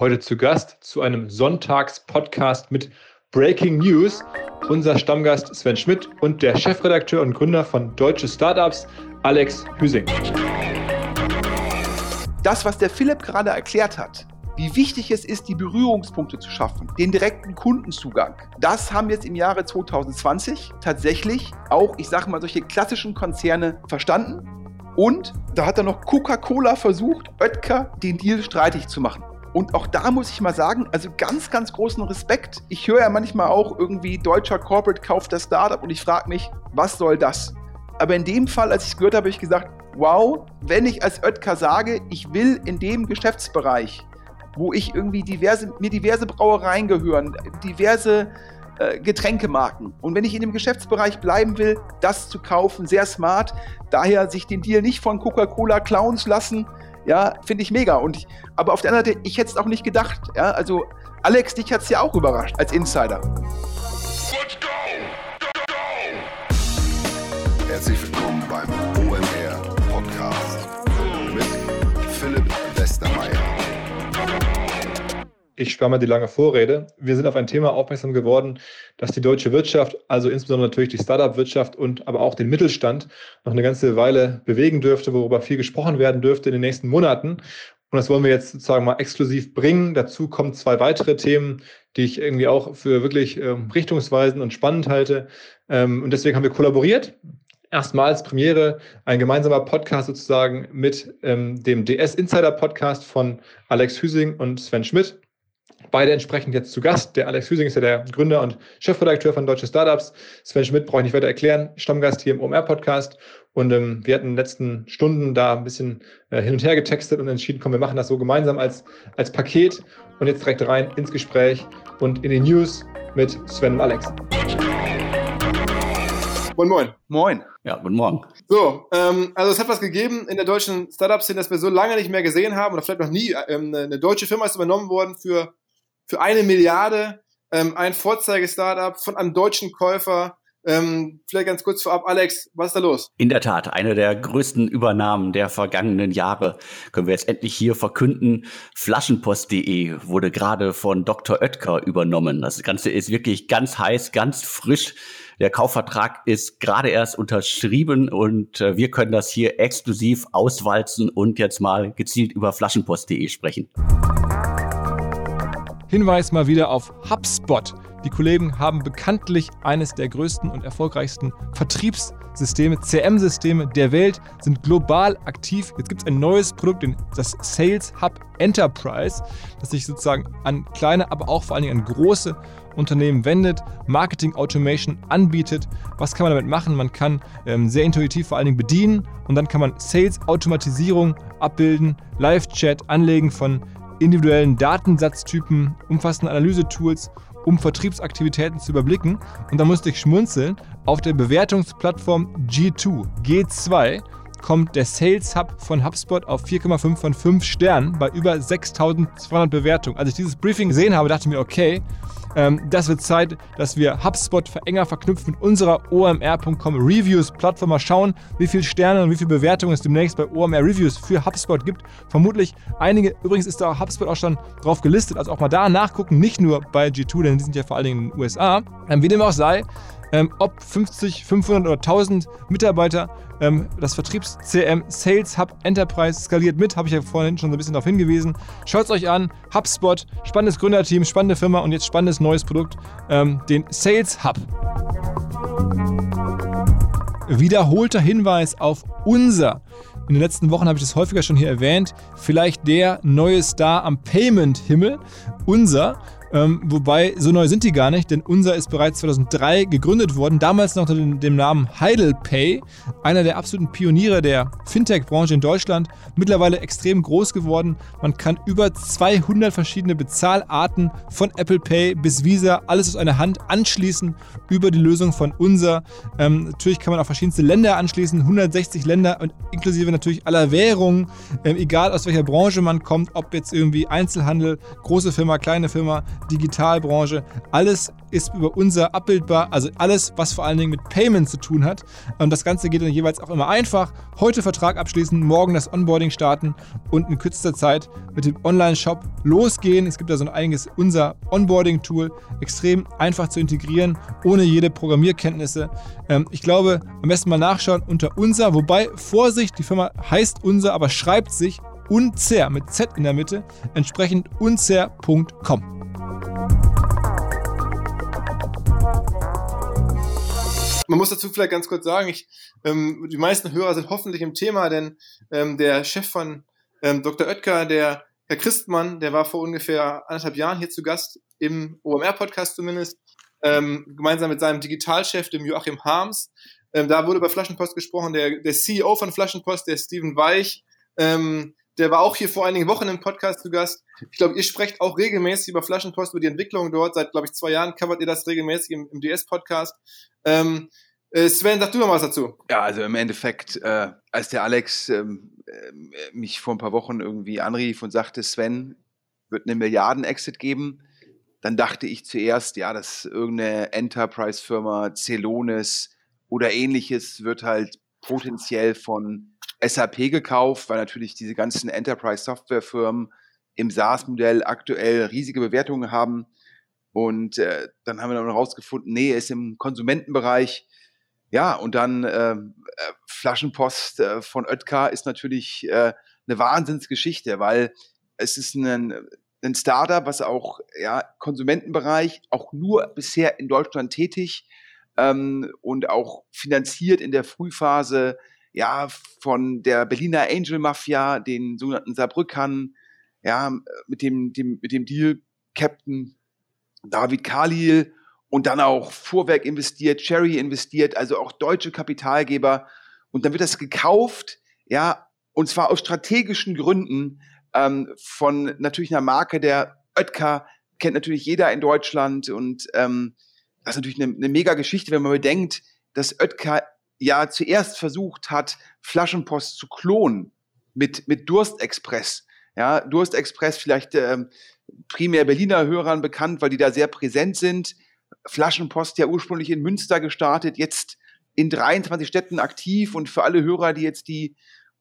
Heute zu Gast zu einem Sonntags-Podcast mit Breaking News. Unser Stammgast Sven Schmidt und der Chefredakteur und Gründer von Deutsche Startups, Alex Hüsing. Das, was der Philipp gerade erklärt hat, wie wichtig es ist, die Berührungspunkte zu schaffen, den direkten Kundenzugang. Das haben jetzt im Jahre 2020 tatsächlich auch, ich sage mal, solche klassischen Konzerne verstanden. Und da hat er noch Coca-Cola versucht, Oetker den Deal streitig zu machen. Und auch da muss ich mal sagen, also ganz, ganz großen Respekt. Ich höre ja manchmal auch irgendwie deutscher Corporate kauft das Startup und ich frage mich, was soll das? Aber in dem Fall, als ich es gehört habe, habe ich gesagt, wow, wenn ich als Oetker sage, ich will in dem Geschäftsbereich wo ich irgendwie diverse, mir diverse Brauereien gehören, diverse äh, Getränkemarken. Und wenn ich in dem Geschäftsbereich bleiben will, das zu kaufen, sehr smart. Daher sich den Deal nicht von Coca-Cola klauen lassen, ja, finde ich mega. Und ich, aber auf der anderen Seite, ich hätte es auch nicht gedacht. Ja, also Alex, dich hat es ja auch überrascht als Insider. Let's go! go! Herzlich willkommen beim ich spare mal die lange Vorrede. Wir sind auf ein Thema aufmerksam geworden, dass die deutsche Wirtschaft, also insbesondere natürlich die Startup-Wirtschaft und aber auch den Mittelstand noch eine ganze Weile bewegen dürfte, worüber viel gesprochen werden dürfte in den nächsten Monaten. Und das wollen wir jetzt sozusagen mal exklusiv bringen. Dazu kommen zwei weitere Themen, die ich irgendwie auch für wirklich ähm, richtungsweisend und spannend halte. Ähm, und deswegen haben wir kollaboriert erstmals Premiere, ein gemeinsamer Podcast sozusagen mit ähm, dem DS Insider Podcast von Alex Hüsing und Sven Schmidt. Beide entsprechend jetzt zu Gast. Der Alex Hüsing ist ja der Gründer und Chefredakteur von Deutsche Startups. Sven Schmidt brauche ich nicht weiter erklären, Stammgast hier im OMR-Podcast. Und ähm, wir hatten in den letzten Stunden da ein bisschen äh, hin und her getextet und entschieden, komm, wir machen das so gemeinsam als, als Paket und jetzt direkt rein ins Gespräch und in die News mit Sven und Alex. Moin, moin. Moin. Ja, guten Morgen. So, ähm, also es hat was gegeben in der deutschen Startup-Szene, das wir so lange nicht mehr gesehen haben oder vielleicht noch nie. Ähm, eine deutsche Firma ist übernommen worden für für eine Milliarde ähm, ein Vorzeige-Startup von einem deutschen Käufer. Ähm, vielleicht ganz kurz vorab, Alex, was ist da los? In der Tat, eine der größten Übernahmen der vergangenen Jahre können wir jetzt endlich hier verkünden. Flaschenpost.de wurde gerade von Dr. Oetker übernommen. Das Ganze ist wirklich ganz heiß, ganz frisch. Der Kaufvertrag ist gerade erst unterschrieben und äh, wir können das hier exklusiv auswalzen und jetzt mal gezielt über Flaschenpost.de sprechen. Hinweis mal wieder auf HubSpot. Die Kollegen haben bekanntlich eines der größten und erfolgreichsten Vertriebssysteme, CM-Systeme der Welt, sind global aktiv. Jetzt gibt es ein neues Produkt, das Sales Hub Enterprise, das sich sozusagen an kleine, aber auch vor allen Dingen an große Unternehmen wendet, Marketing Automation anbietet. Was kann man damit machen? Man kann ähm, sehr intuitiv vor allen Dingen bedienen und dann kann man Sales Automatisierung abbilden, Live-Chat, Anlegen von individuellen Datensatztypen, umfassende Analysetools, um Vertriebsaktivitäten zu überblicken. Und da musste ich schmunzeln. Auf der Bewertungsplattform G2, G2, kommt der Sales Hub von HubSpot auf 4,5 von 5 Sternen bei über 6200 Bewertungen. Als ich dieses Briefing gesehen habe, dachte ich mir, okay, ähm, das wird Zeit, dass wir HubSpot enger verknüpfen mit unserer omr.com Reviews Plattform. Mal schauen, wie viele Sterne und wie viele Bewertungen es demnächst bei OMR Reviews für HubSpot gibt. Vermutlich einige, übrigens ist da HubSpot auch schon drauf gelistet, also auch mal da nachgucken, nicht nur bei G2, denn die sind ja vor allen Dingen in den USA. Ähm, wie dem auch sei, ähm, ob 50, 500 oder 1000 Mitarbeiter ähm, das Vertriebs-CM Sales Hub Enterprise skaliert mit, habe ich ja vorhin schon so ein bisschen darauf hingewiesen. Schaut es euch an, HubSpot, spannendes Gründerteam, spannende Firma und jetzt spannendes neues Produkt, ähm, den Sales Hub. Wiederholter Hinweis auf unser in den letzten Wochen habe ich das häufiger schon hier erwähnt. Vielleicht der neue Star am Payment-Himmel. Unser. Ähm, wobei, so neu sind die gar nicht, denn unser ist bereits 2003 gegründet worden, damals noch unter dem, Namen HeidelPay, einer der absoluten Pioniere der Fintech-Branche in Deutschland, mittlerweile extrem groß geworden. Man kann über 200 verschiedene Bezahlarten von Apple Pay bis Visa, alles aus einer Hand anschließen über die Lösung von unser. Ähm, natürlich kann man auch verschiedenste Länder anschließen, 160 Länder und inklusive natürlich aller Währungen, ähm, egal aus welcher Branche man kommt, ob jetzt irgendwie Einzelhandel, große Firma, kleine Firma, Digitalbranche. Alles ist über unser abbildbar, also alles, was vor allen Dingen mit Payment zu tun hat. Und das Ganze geht dann jeweils auch immer einfach. Heute Vertrag abschließen, morgen das Onboarding starten und in kürzester Zeit mit dem Online-Shop losgehen. Es gibt da so ein eigenes unser Onboarding-Tool, extrem einfach zu integrieren, ohne jede Programmierkenntnisse. Ähm, ich glaube, am besten mal nachschauen unter unser, wobei Vorsicht, die Firma heißt unser, aber schreibt sich unzer mit Z in der Mitte, entsprechend unzer.com. Man muss dazu vielleicht ganz kurz sagen, ich, ähm, die meisten Hörer sind hoffentlich im Thema, denn ähm, der Chef von ähm, Dr. Oetker, der Herr Christmann, der war vor ungefähr anderthalb Jahren hier zu Gast im OMR-Podcast zumindest, ähm, gemeinsam mit seinem Digitalchef, dem Joachim Harms. Ähm, da wurde über Flaschenpost gesprochen, der, der CEO von Flaschenpost, der Steven Weich, ähm, der war auch hier vor einigen Wochen im Podcast zu Gast. Ich glaube, ihr sprecht auch regelmäßig über Flaschenpost, über die Entwicklung dort. Seit, glaube ich, zwei Jahren covert ihr das regelmäßig im, im DS-Podcast. Ähm, äh, Sven, sag du noch was dazu. Ja, also im Endeffekt, äh, als der Alex ähm, äh, mich vor ein paar Wochen irgendwie anrief und sagte, Sven, wird eine Milliarden-Exit geben, dann dachte ich zuerst, ja, dass irgendeine Enterprise-Firma, Celonis oder ähnliches wird halt potenziell von SAP gekauft, weil natürlich diese ganzen Enterprise-Software-Firmen im SaaS-Modell aktuell riesige Bewertungen haben. Und äh, dann haben wir dann rausgefunden, nee, er ist im Konsumentenbereich. Ja, und dann äh, äh, Flaschenpost äh, von Oetker ist natürlich äh, eine Wahnsinnsgeschichte, weil es ist ein, ein Startup, was auch ja, Konsumentenbereich, auch nur bisher in Deutschland tätig ähm, und auch finanziert in der Frühphase ja, von der Berliner Angel Mafia, den sogenannten Saarbrückern, ja, mit dem, dem, mit dem Deal Captain David Khalil und dann auch Fuhrwerk investiert, Cherry investiert, also auch deutsche Kapitalgeber. Und dann wird das gekauft, ja, und zwar aus strategischen Gründen ähm, von natürlich einer Marke, der Oetker kennt natürlich jeder in Deutschland und ähm, das ist natürlich eine, eine mega Geschichte, wenn man bedenkt, dass Oetker ja zuerst versucht hat, Flaschenpost zu klonen mit, mit Durstexpress. Ja, Durstexpress vielleicht ähm, primär Berliner Hörern bekannt, weil die da sehr präsent sind. Flaschenpost ja ursprünglich in Münster gestartet, jetzt in 23 Städten aktiv und für alle Hörer, die jetzt die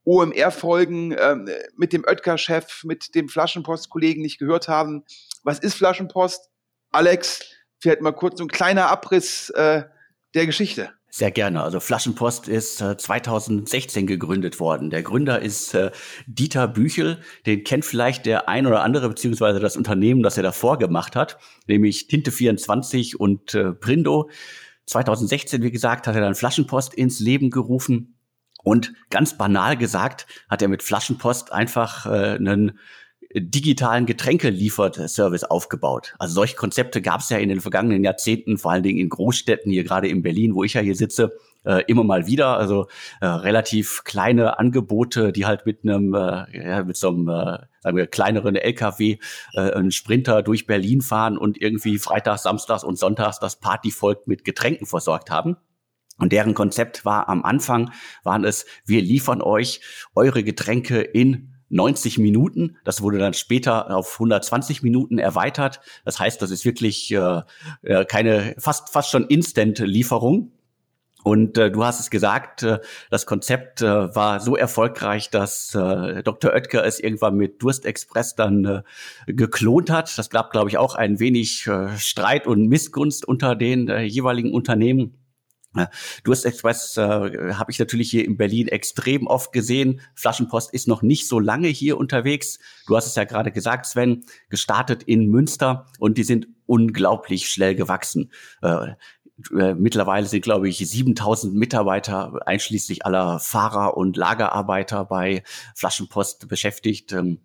OMR-Folgen ähm, mit dem Oetker-Chef, mit dem Flaschenpost-Kollegen nicht gehört haben. Was ist Flaschenpost? Alex, vielleicht mal kurz so ein kleiner Abriss äh, der Geschichte. Sehr gerne. Also Flaschenpost ist äh, 2016 gegründet worden. Der Gründer ist äh, Dieter Büchel. Den kennt vielleicht der ein oder andere, beziehungsweise das Unternehmen, das er davor gemacht hat, nämlich Tinte24 und äh, Prindo. 2016, wie gesagt, hat er dann Flaschenpost ins Leben gerufen. Und ganz banal gesagt, hat er mit Flaschenpost einfach äh, einen digitalen Getränkelieferservice aufgebaut. Also solche Konzepte gab es ja in den vergangenen Jahrzehnten, vor allen Dingen in Großstädten, hier gerade in Berlin, wo ich ja hier sitze, äh, immer mal wieder. Also äh, relativ kleine Angebote, die halt mit einem, äh, ja, mit so einem, äh, sagen wir, kleineren LKW äh, einen Sprinter durch Berlin fahren und irgendwie freitags, samstags und sonntags das Partyvolk mit Getränken versorgt haben. Und deren Konzept war am Anfang, waren es, wir liefern euch eure Getränke in 90 Minuten. Das wurde dann später auf 120 Minuten erweitert. Das heißt, das ist wirklich äh, äh, keine fast fast schon Instant-Lieferung. Und äh, du hast es gesagt, äh, das Konzept äh, war so erfolgreich, dass äh, Dr. Oetker es irgendwann mit Durstexpress dann äh, geklont hat. Das gab, glaube ich, auch ein wenig äh, Streit und Missgunst unter den äh, jeweiligen Unternehmen. Durstexpress äh, habe ich natürlich hier in Berlin extrem oft gesehen. Flaschenpost ist noch nicht so lange hier unterwegs. Du hast es ja gerade gesagt, Sven, gestartet in Münster und die sind unglaublich schnell gewachsen. Äh, äh mittlerweile sind, glaube ich, 7000 Mitarbeiter einschließlich aller Fahrer und Lagerarbeiter bei Flaschenpost beschäftigt. Ähm,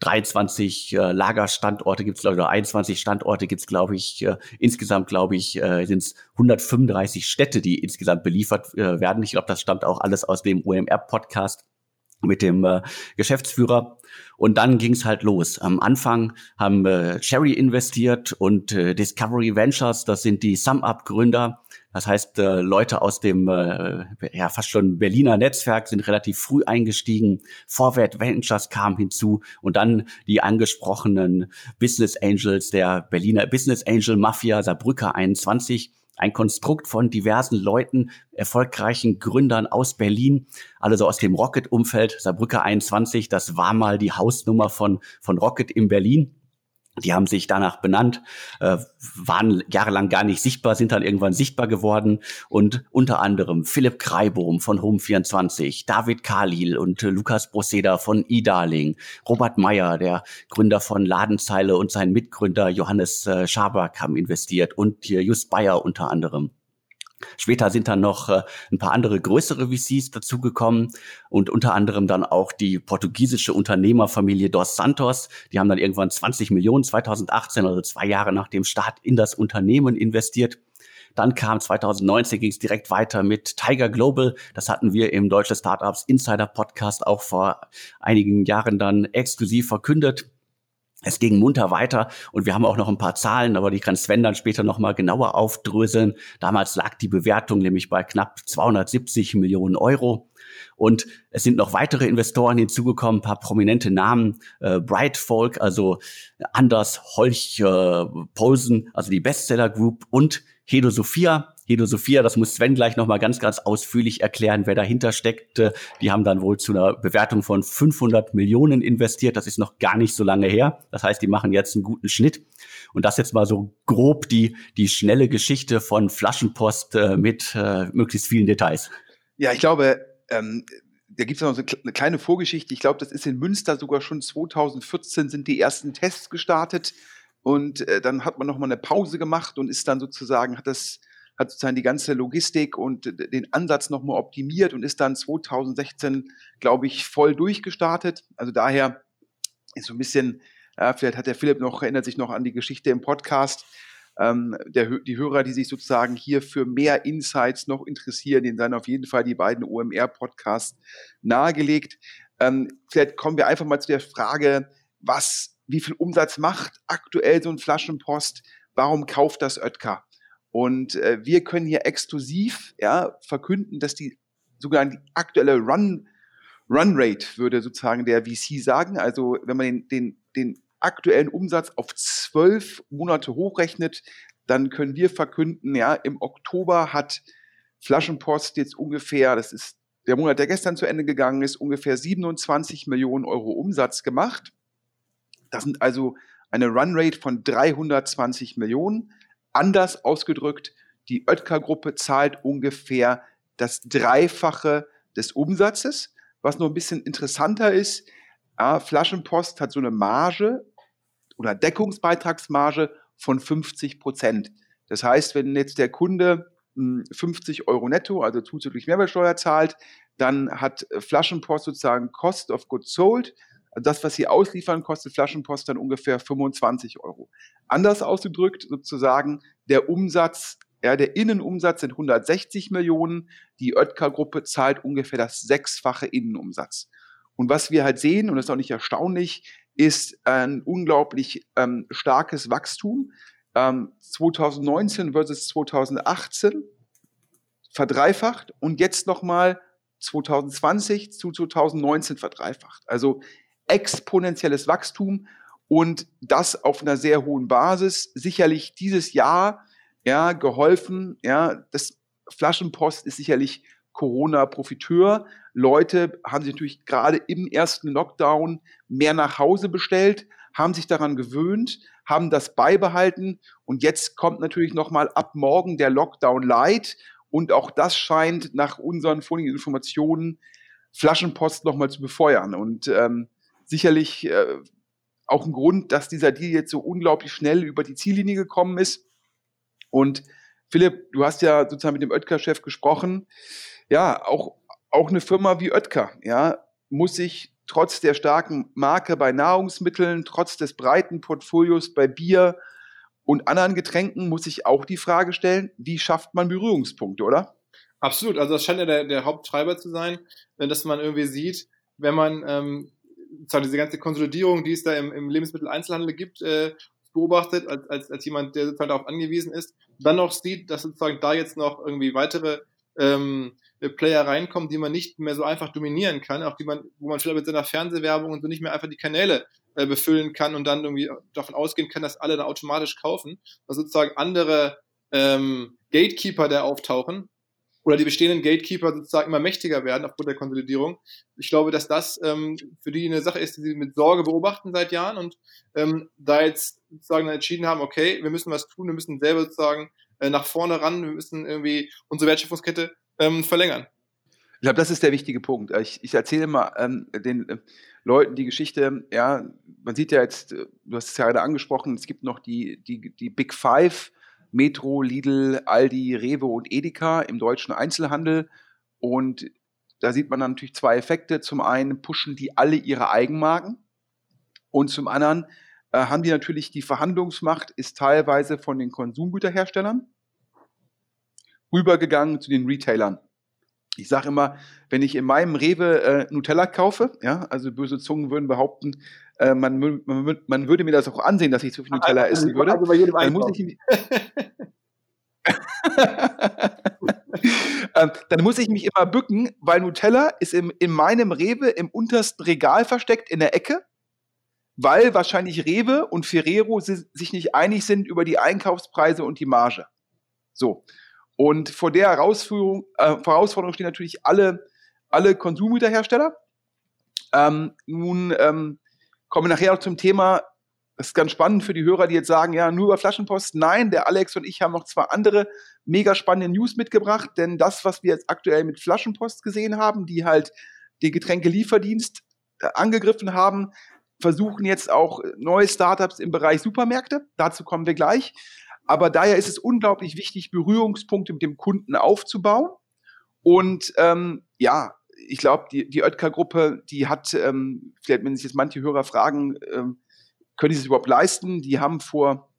23 äh, Lagerstandorte gibt es, glaube ich, oder 21 Standorte gibt es, glaube ich. Äh, insgesamt, glaube ich, äh, sind es 135 Städte, die insgesamt beliefert äh, werden. Ich glaube, das stammt auch alles aus dem OMR-Podcast. mit dem äh, Geschäftsführer. Und dann ging es halt los. Am Anfang haben äh, Cherry investiert und äh, Discovery Ventures, das sind die SumUp-Gründer. Das heißt, äh, Leute aus dem äh, ja fast schon Berliner Netzwerk sind relativ früh eingestiegen. Forward Ventures kam hinzu und dann die angesprochenen Business Angels der Berliner Business Angel Mafia Saarbrücker 21 ein Konstrukt von diversen Leuten, erfolgreichen Gründern aus Berlin, alle so aus dem Rocket-Umfeld. Saarbrücker 21, das war mal die Hausnummer von, von Rocket in Berlin. Die haben sich danach benannt, äh, waren jahrelang gar nicht sichtbar, sind dann irgendwann sichtbar geworden und unter anderem Philipp Kreibohm von Home24, David Kalil und äh, Lukas Broseda von eDarling, Robert Meyer, der Gründer von Ladenzeile und sein Mitgründer Johannes äh, Schaberk haben investiert und hier Just Bayer unter anderem. Später sind dann noch äh, ein paar andere größere VCs dazugekommen und unter anderem dann auch die portugiesische Unternehmerfamilie Dos Santos. Die haben dann irgendwann 20 Millionen 2018, also zwei Jahre nach dem Start, in das Unternehmen investiert. Dann kam 2019 ging es direkt weiter mit Tiger Global. Das hatten wir im Deutsche Startups Insider Podcast auch vor einigen Jahren dann exklusiv verkündet. Es ging munter weiter und wir haben auch noch ein paar Zahlen, aber die kann Sven dann später nochmal genauer aufdröseln. Damals lag die Bewertung nämlich bei knapp 270 Millionen Euro. Und es sind noch weitere Investoren hinzugekommen, ein paar prominente Namen, äh, Bright Folk, also Anders Holch äh, Polsen, also die Bestseller Group und Hedo Sophia, Hedo Sophia, das muss Sven gleich nochmal ganz, ganz ausführlich erklären, wer dahinter steckt. Die haben dann wohl zu einer Bewertung von 500 Millionen investiert. Das ist noch gar nicht so lange her. Das heißt, die machen jetzt einen guten Schnitt. Und das jetzt mal so grob die, die schnelle Geschichte von Flaschenpost äh, mit äh, möglichst vielen Details. Ja, ich glaube, ähm, da gibt es noch so eine kleine Vorgeschichte. Ich glaube, das ist in Münster sogar schon 2014 sind die ersten Tests gestartet. Und äh, dann hat man noch mal eine Pause gemacht und ist dann sozusagen, hat das hat sozusagen die ganze Logistik und den Ansatz nochmal optimiert und ist dann 2016, glaube ich, voll durchgestartet. Also daher ist so ein bisschen, ja, vielleicht hat der Philipp noch, erinnert sich noch an die Geschichte im Podcast. Ähm, der, die Hörer, die sich sozusagen hier für mehr Insights noch interessieren, denen seien auf jeden Fall die beiden OMR-Podcasts nahegelegt. Ähm, vielleicht kommen wir einfach mal zu der Frage, was, wie viel Umsatz macht aktuell so ein Flaschenpost? Warum kauft das Oetker? Und äh, wir können hier exklusiv ja, verkünden, dass die sogar die aktuelle Run, Run Rate, würde sozusagen der VC sagen, also wenn man den, den, den aktuellen Umsatz auf zwölf Monate hochrechnet, dann können wir verkünden, ja, im Oktober hat Flaschenpost jetzt ungefähr, das ist der Monat, der gestern zu Ende gegangen ist, ungefähr 27 Millionen Euro Umsatz gemacht. Das sind also eine Runrate von 320 Millionen. Anders ausgedrückt, die Oetker-Gruppe zahlt ungefähr das Dreifache des Umsatzes. Was noch ein bisschen interessanter ist, ja, Flaschenpost hat so eine Marge oder Deckungsbeitragsmarge von 50 Prozent. Das heißt, wenn jetzt der Kunde 50 hm, Euro netto, also zuzüglich Mehrwertsteuer zahlt, dann hat Flaschenpost sozusagen Cost of Goods Sold. Also das, was sie ausliefern, kostet Flaschenpost dann ungefähr 25 Euro. Anders ausgedrückt sozusagen der Umsatz, ja, der Innenumsatz sind 160 Millionen, die Oetker-Gruppe zahlt ungefähr das sechsfache Innenumsatz. Und was wir halt sehen, und das ist auch nicht erstaunlich, ist ein unglaublich ähm, starkes Wachstum. Ähm, 2019 versus 2018 verdreifacht und jetzt nochmal 2020 zu 2019 verdreifacht. Also exponentielles Wachstum und das auf einer sehr hohen Basis. Sicherlich dieses Jahr ja geholfen. Ja, das Flaschenpost ist sicherlich Corona-Profiteur. Leute haben sich natürlich gerade im ersten Lockdown mehr nach Hause bestellt, haben sich daran gewöhnt, haben das beibehalten und jetzt kommt natürlich nochmal ab morgen der Lockdown Light und auch das scheint nach unseren vorliegenden Informationen Flaschenpost nochmal zu befeuern und ähm, sicherlich äh, auch ein Grund, dass dieser Deal jetzt so unglaublich schnell über die Ziellinie gekommen ist. Und Philipp, du hast ja sozusagen mit dem Oetker-Chef gesprochen. Ja, auch, auch eine Firma wie Oetker, ja, muss sich trotz der starken Marke bei Nahrungsmitteln, trotz des breiten Portfolios bei Bier und anderen Getränken, muss sich auch die Frage stellen, wie schafft man Berührungspunkte, oder? Absolut, also das scheint ja der, der Haupttreiber zu sein, dass man irgendwie sieht, wenn man ähm, zwar diese ganze Konsolidierung, die es da im, im Lebensmitteleinzelhandel gibt, äh, beobachtet, als, als, als jemand, der sozusagen darauf angewiesen ist, dann noch sieht, dass sozusagen da jetzt noch irgendwie weitere ähm, Player reinkommen, die man nicht mehr so einfach dominieren kann, auch die man, wo man vielleicht mit seiner Fernsehwerbung und so nicht mehr einfach die Kanäle äh, befüllen kann und dann irgendwie davon ausgehen kann, dass alle dann automatisch kaufen. Also sozusagen andere ähm, Gatekeeper, der auftauchen, oder die bestehenden Gatekeeper sozusagen immer mächtiger werden aufgrund der Konsolidierung. Ich glaube, dass das ähm, für die eine Sache ist, die sie mit Sorge beobachten seit Jahren und ähm, da jetzt sozusagen entschieden haben, okay, wir müssen was tun, wir müssen selber sozusagen äh, nach vorne ran, wir müssen irgendwie unsere Wertschöpfungskette ähm, verlängern. Ich glaube, das ist der wichtige Punkt. Ich, ich erzähle mal ähm, den äh, Leuten die Geschichte, ja, man sieht ja jetzt, äh, du hast es ja gerade angesprochen, es gibt noch die, die, die Big Five, Metro, Lidl, Aldi, Rewe und Edeka im deutschen Einzelhandel. Und da sieht man dann natürlich zwei Effekte. Zum einen pushen die alle ihre Eigenmarken und zum anderen äh, haben die natürlich die Verhandlungsmacht, ist teilweise von den Konsumgüterherstellern rübergegangen zu den Retailern. Ich sage immer, wenn ich in meinem Rewe äh, Nutella kaufe, ja, also böse Zungen würden behaupten, äh, man, man, man, würde mir das auch ansehen, dass ich zu viel Nutella also, essen würde. Also bei jedem dann muss ich ähm, dann muss ich mich immer bücken, weil Nutella ist im, in meinem Rewe im untersten Regal versteckt in der Ecke, weil wahrscheinlich Rewe und Ferrero sich nicht einig sind über die Einkaufspreise und die Marge. So. Und vor der Herausforderung, äh, Herausforderung stehen natürlich alle, alle Konsumgüterhersteller. Ähm, nun ähm, kommen wir nachher noch zum Thema, das ist ganz spannend für die Hörer, die jetzt sagen, ja, nur über Flaschenpost. Nein, der Alex und ich haben noch zwei andere mega spannende News mitgebracht, denn das, was wir jetzt aktuell mit Flaschenpost gesehen haben, die halt den Getränkelieferdienst äh, angegriffen haben, versuchen jetzt auch neue Startups im Bereich Supermärkte. Dazu kommen wir gleich. Aber daher ist es unglaublich wichtig, Berührungspunkte mit dem Kunden aufzubauen. Und ähm, ja, ich glaube, die, die Oetker-Gruppe, die hat, ähm, vielleicht wenn sich jetzt manche Hörer fragen, ähm, können die sich überhaupt leisten? Die haben vor,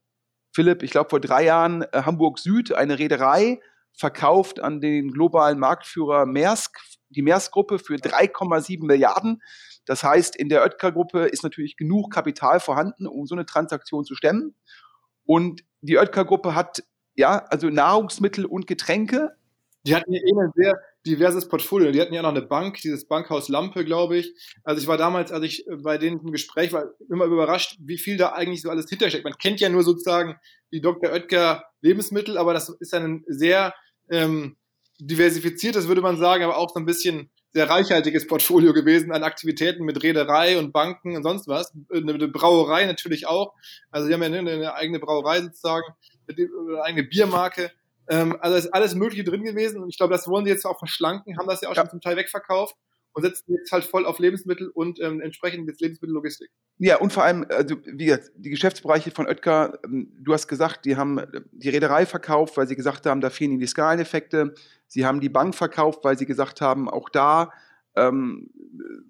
Philipp, ich glaube vor drei Jahren äh, Hamburg Süd, eine Reederei, verkauft an den globalen Marktführer Maersk, die Maersk-Gruppe für 3,7 Milliarden. Das heißt, in der Oetker-Gruppe ist natürlich genug Kapital vorhanden, um so eine Transaktion zu stemmen. Und die Oetker-Gruppe hat ja also Nahrungsmittel und Getränke. Die hatten ja eh ein sehr diverses Portfolio. Die hatten ja noch eine Bank, dieses Bankhaus Lampe, glaube ich. Also ich war damals, als ich bei denen im Gespräch war, immer überrascht, wie viel da eigentlich so alles hintersteckt. Man kennt ja nur sozusagen die Dr. Oetker Lebensmittel, aber das ist ein sehr ähm, diversifiziertes, würde man sagen, aber auch so ein bisschen sehr reichhaltiges Portfolio gewesen an Aktivitäten mit Reederei und Banken und sonst was. Eine, Brauerei natürlich auch. Also sie haben ja eine, eine eigene Brauerei sozusagen, eine eigene Biermarke. Ähm, also ist alles Mögliche drin gewesen und ich glaube, das wollen sie jetzt auch verschlanken, haben das ja auch ja. schon zum Teil wegverkauft und setzen jetzt halt voll auf Lebensmittel und ähm, entsprechend jetzt Lebensmittellogistik. Ja, und vor allem, also wie gesagt, die Geschäftsbereiche von Oetker, ähm, du hast gesagt, die haben die Reederei verkauft, weil sie gesagt haben, da fehlen ihnen die Skaleneffekte. Sie haben die Bank verkauft, weil sie gesagt haben, auch da ähm,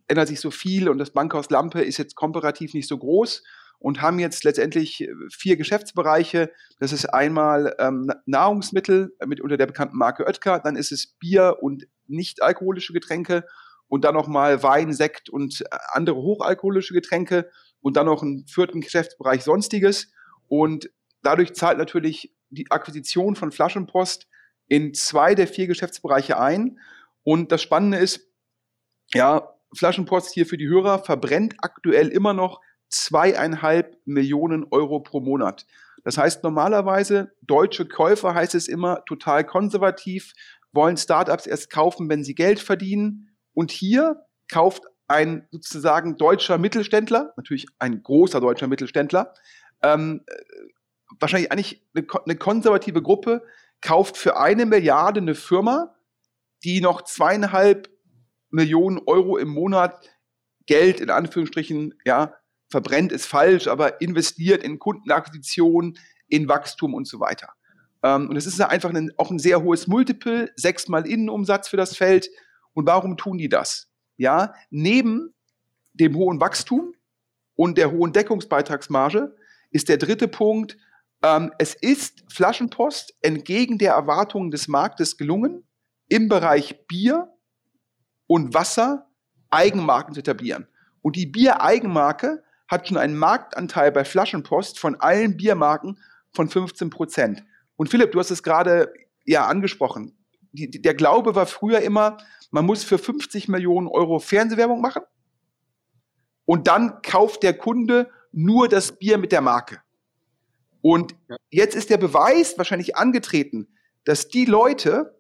ändert sich so viel und das Bankhaus Lampe ist jetzt komparativ nicht so groß und haben jetzt letztendlich vier Geschäftsbereiche. Das ist einmal ähm, Nahrungsmittel mit unter der bekannten Marke Oetker, dann ist es Bier und nicht alkoholische Getränke und dann nochmal Wein, Sekt und äh, andere hochalkoholische Getränke und dann noch einen vierten Geschäftsbereich Sonstiges. Und dadurch zahlt natürlich die Akquisition von Flaschenpost in zwei der vier Geschäftsbereiche ein. Und das Spannende ist, ja, Flaschenpost hier für die Hörer verbrennt aktuell immer noch zweieinhalb Millionen Euro pro Monat. Das heißt normalerweise, deutsche Käufer heißt es immer total konservativ, wollen Startups erst kaufen, wenn sie Geld verdienen. Und hier kauft ein sozusagen deutscher Mittelständler, natürlich ein großer deutscher Mittelständler, ähm, wahrscheinlich eigentlich eine, eine konservative Gruppe, kauft für eine Milliarde eine Firma, die noch zweieinhalb Millionen Euro im Monat Geld in Anführungsstrichen, ja, verbrennt ist falsch, aber investiert in Kundenakquisition, in Wachstum und so weiter. Ähm, und es ist einfach ein, auch ein sehr hohes Multiple, sechsmal Innenumsatz für das Feld und warum tun die das? Ja, neben dem hohen Wachstum und der hohen Deckungsbeitragsmarge ist der dritte Punkt, ähm, es ist Flaschenpost entgegen der Erwartungen des Marktes gelungen, im Bereich Bier und Wasser Eigenmarken zu etablieren. Und die Bier-Eigenmarke hat schon einen Marktanteil bei Flaschenpost von allen Biermarken von 15 Prozent. Und Philipp, du hast es gerade ja angesprochen. Die, der Glaube war früher immer, man muss für 50 Millionen Euro Fernsehwerbung machen und dann kauft der Kunde nur das Bier mit der Marke. Und jetzt ist der Beweis wahrscheinlich angetreten, dass die Leute,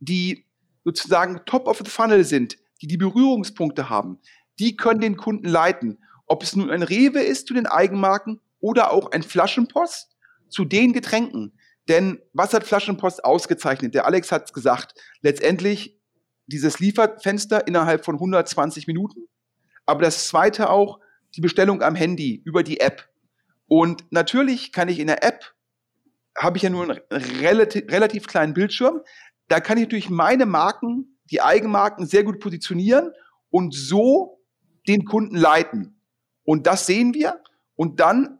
die sozusagen top of the funnel sind, die die Berührungspunkte haben, die können den Kunden leiten. Ob es nun ein Rewe ist zu den Eigenmarken oder auch ein Flaschenpost zu den Getränken. Denn was hat Flaschenpost ausgezeichnet? Der Alex hat es gesagt. Letztendlich dieses Lieferfenster innerhalb von 120 Minuten. Aber das zweite auch, die Bestellung am Handy über die App. Und natürlich kann ich in der App, habe ich ja nur einen relativ, relativ kleinen Bildschirm, da kann ich natürlich meine Marken, die Eigenmarken sehr gut positionieren und so den Kunden leiten. Und das sehen wir. Und dann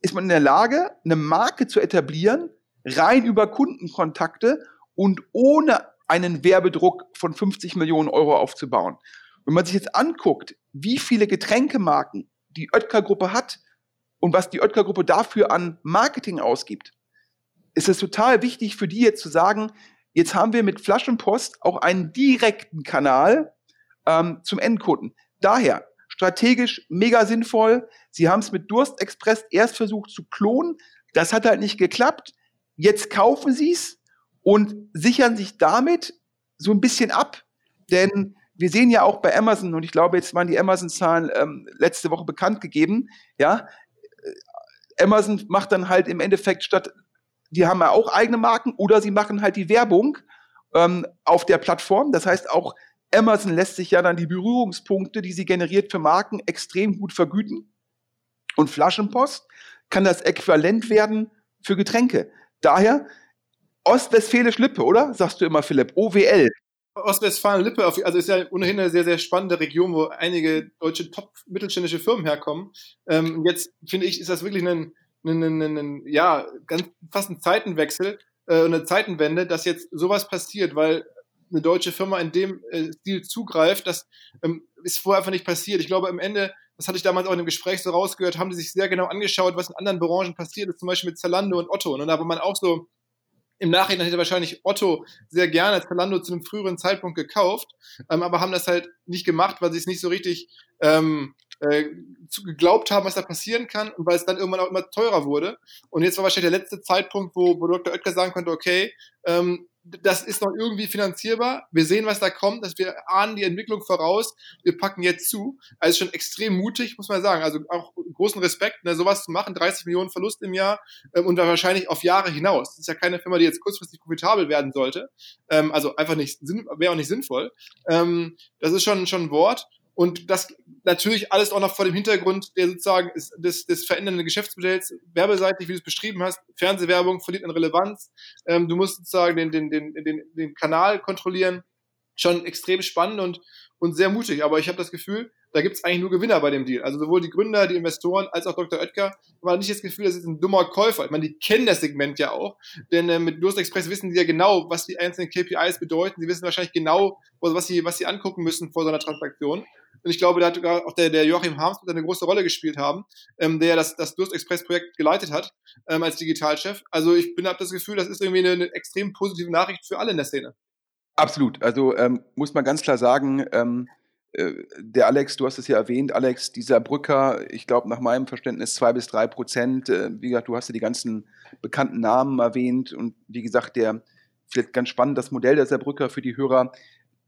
ist man in der Lage, eine Marke zu etablieren, rein über Kundenkontakte und ohne einen Werbedruck von 50 Millionen Euro aufzubauen. Wenn man sich jetzt anguckt, wie viele Getränkemarken die Oetker-Gruppe hat und was die Oetker-Gruppe dafür an Marketing ausgibt, ist es total wichtig für die jetzt zu sagen, jetzt haben wir mit Flaschenpost auch einen direkten Kanal ähm, zum Endkunden. Daher strategisch mega sinnvoll. Sie haben es mit Durstexpress erst versucht zu klonen. Das hat halt nicht geklappt. Jetzt kaufen sie es und sichern sich damit so ein bisschen ab. Denn wir sehen ja auch bei Amazon, und ich glaube, jetzt waren die Amazon-Zahlen ähm, letzte Woche bekannt gegeben, ja, äh, Amazon macht dann halt im Endeffekt statt, die haben ja auch eigene Marken oder sie machen halt die Werbung ähm, auf der Plattform. Das heißt, auch Amazon lässt sich ja dann die Berührungspunkte, die sie generiert für Marken, extrem gut vergüten. Und Flaschenpost kann das Äquivalent werden für Getränke. Daher Ostwestfälisch-Lippe, oder? Sagst du immer, Philipp. OWL. Ostwestfalen-Lippe, also ist ja ohnehin eine sehr, sehr spannende Region, wo einige deutsche top-mittelständische Firmen herkommen. Ähm, jetzt finde ich, ist das wirklich ein, ein, ein, ein, ja, ganz fast ein Zeitenwechsel, äh, eine Zeitenwende, dass jetzt sowas passiert, weil eine deutsche Firma in dem äh, Stil zugreift, das ähm, ist vorher einfach nicht passiert. Ich glaube, am Ende, das hatte ich damals auch in dem Gespräch so rausgehört, haben die sich sehr genau angeschaut, was in anderen Branchen passiert ist, zum Beispiel mit Zalando und Otto. Und da war man auch so, im Nachhinein hätte wahrscheinlich Otto sehr gerne Zalando zu einem früheren Zeitpunkt gekauft, ähm, aber haben das halt nicht gemacht, weil sie es nicht so richtig ähm, äh, geglaubt haben, was da passieren kann und weil es dann irgendwann auch immer teurer wurde. Und jetzt war wahrscheinlich der letzte Zeitpunkt, wo, wo Dr. Oetker sagen konnte, okay, ähm, das ist noch irgendwie finanzierbar. Wir sehen, was da kommt, dass wir ahnen die Entwicklung voraus. Wir packen jetzt zu. Also schon extrem mutig, muss man sagen. Also auch großen Respekt, ne, sowas zu machen. 30 Millionen Verlust im Jahr ähm, und wahrscheinlich auf Jahre hinaus. Das ist ja keine Firma, die jetzt kurzfristig profitabel werden sollte. Ähm, also einfach nicht, wäre auch nicht sinnvoll. Ähm, das ist schon, schon ein Wort. Und das natürlich alles auch noch vor dem Hintergrund der sozusagen des, des verändernden Geschäftsmodells, werbeseitig, wie du es beschrieben hast, Fernsehwerbung verliert an Relevanz. Ähm, du musst sozusagen den, den, den, den, den Kanal kontrollieren. Schon extrem spannend und, und sehr mutig. Aber ich habe das Gefühl, da gibt es eigentlich nur Gewinner bei dem Deal. Also sowohl die Gründer, die Investoren als auch Dr. Oetker war nicht das Gefühl, das ist ein dummer Käufer. Ich meine, die kennen das Segment ja auch, denn äh, mit Durst Express wissen sie ja genau, was die einzelnen KPIs bedeuten. Sie wissen wahrscheinlich genau, was sie, was sie angucken müssen vor so einer Transaktion. Und ich glaube, da hat auch der, der Joachim Harms eine große Rolle gespielt haben, ähm, der das, das Durst Express Projekt geleitet hat ähm, als Digitalchef. Also ich bin habe das Gefühl, das ist irgendwie eine, eine, extrem positive Nachricht für alle in der Szene. Absolut. Also ähm, muss man ganz klar sagen, ähm, äh, der Alex, du hast es ja erwähnt, Alex, dieser Brücker, ich glaube nach meinem Verständnis zwei bis drei Prozent. Äh, wie gesagt, du hast ja die ganzen bekannten Namen erwähnt und wie gesagt, der vielleicht ganz spannend das Modell der Saarbrücker für die Hörer.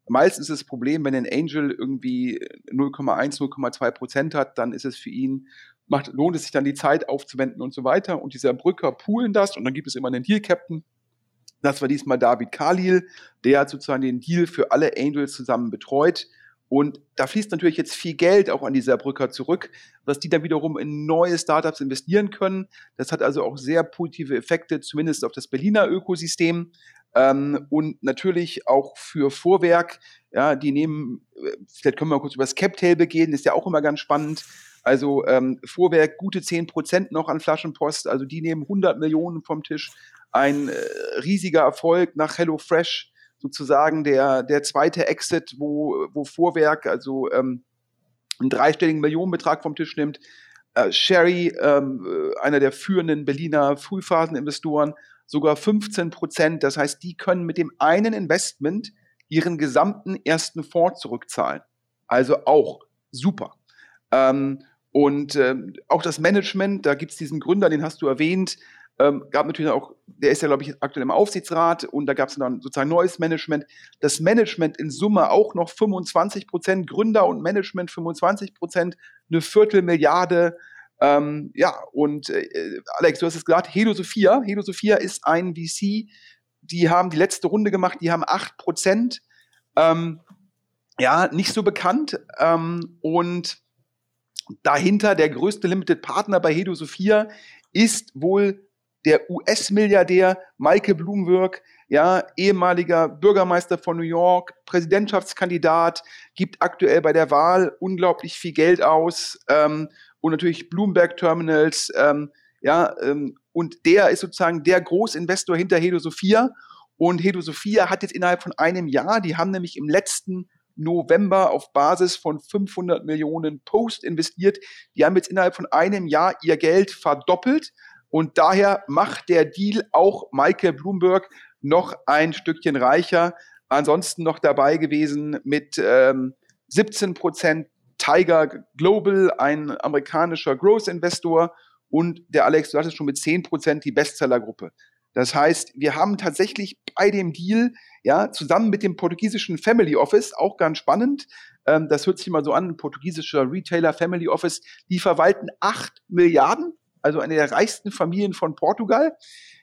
Meistens ist das Problem, wenn ein Angel irgendwie 0,1, 0,2 Prozent hat, dann ist es für ihn, macht, lohnt es sich dann die Zeit aufzuwenden und so weiter. Und dieser Brücker poolen das und dann gibt es immer einen Deal-Captain. Das war diesmal David Khalil, der hat sozusagen den Deal für alle Angels zusammen betreut. Und da fließt natürlich jetzt viel Geld auch an dieser Brücker zurück, was die dann wiederum in neue Startups investieren können. Das hat also auch sehr positive Effekte, zumindest auf das Berliner Ökosystem. Ähm, und natürlich auch für Vorwerk, ja, die nehmen, äh, vielleicht können wir mal kurz über das Cap-Table gehen, ist ja auch immer ganz spannend. Also ähm, Vorwerk gute 10% noch an Flaschenpost, also die nehmen 100 Millionen vom Tisch. Ein äh, riesiger Erfolg nach HelloFresh sozusagen der, der zweite Exit, wo, wo Vorwerk also ähm, einen dreistelligen Millionenbetrag vom Tisch nimmt. Äh, Sherry, ähm, äh, einer der führenden Berliner Frühphaseninvestoren, sogar 15 Prozent. Das heißt, die können mit dem einen Investment ihren gesamten ersten Fonds zurückzahlen. Also auch super. Ähm, und äh, auch das Management, da gibt es diesen Gründer, den hast du erwähnt, ähm, gab natürlich auch, der ist ja, glaube ich, aktuell im Aufsichtsrat und da gab es dann sozusagen neues Management. Das Management in Summe auch noch 25 Prozent, Gründer und Management 25 Prozent, eine Viertelmilliarde. Ähm, ja, und äh, Alex, du hast es gesagt, Hedo Sophia. Hedo Sophia ist ein VC, die haben die letzte Runde gemacht, die haben 8 Prozent. Ähm, ja, nicht so bekannt. Ähm, und dahinter der größte Limited Partner bei Hedo Sophia ist wohl der US-Milliardär Michael Bloomberg, ja, ehemaliger Bürgermeister von New York, Präsidentschaftskandidat, gibt aktuell bei der Wahl unglaublich viel Geld aus ähm, und natürlich Bloomberg Terminals, ähm, ja, ähm, und der ist sozusagen der Großinvestor hinter Hedo Sophia und Hedo Sophia hat jetzt innerhalb von einem Jahr, die haben nämlich im letzten November auf Basis von 500 Millionen Post investiert. Die haben jetzt innerhalb von einem Jahr ihr Geld verdoppelt. Und daher macht der Deal auch Michael Bloomberg noch ein Stückchen reicher. Ansonsten noch dabei gewesen mit ähm, 17 Prozent Tiger Global, ein amerikanischer Growth Investor und der Alex, du hattest schon mit 10 Prozent die Bestsellergruppe. Das heißt, wir haben tatsächlich bei dem Deal, ja, zusammen mit dem portugiesischen Family Office, auch ganz spannend, ähm, das hört sich mal so an, portugiesischer Retailer Family Office, die verwalten 8 Milliarden also eine der reichsten Familien von Portugal.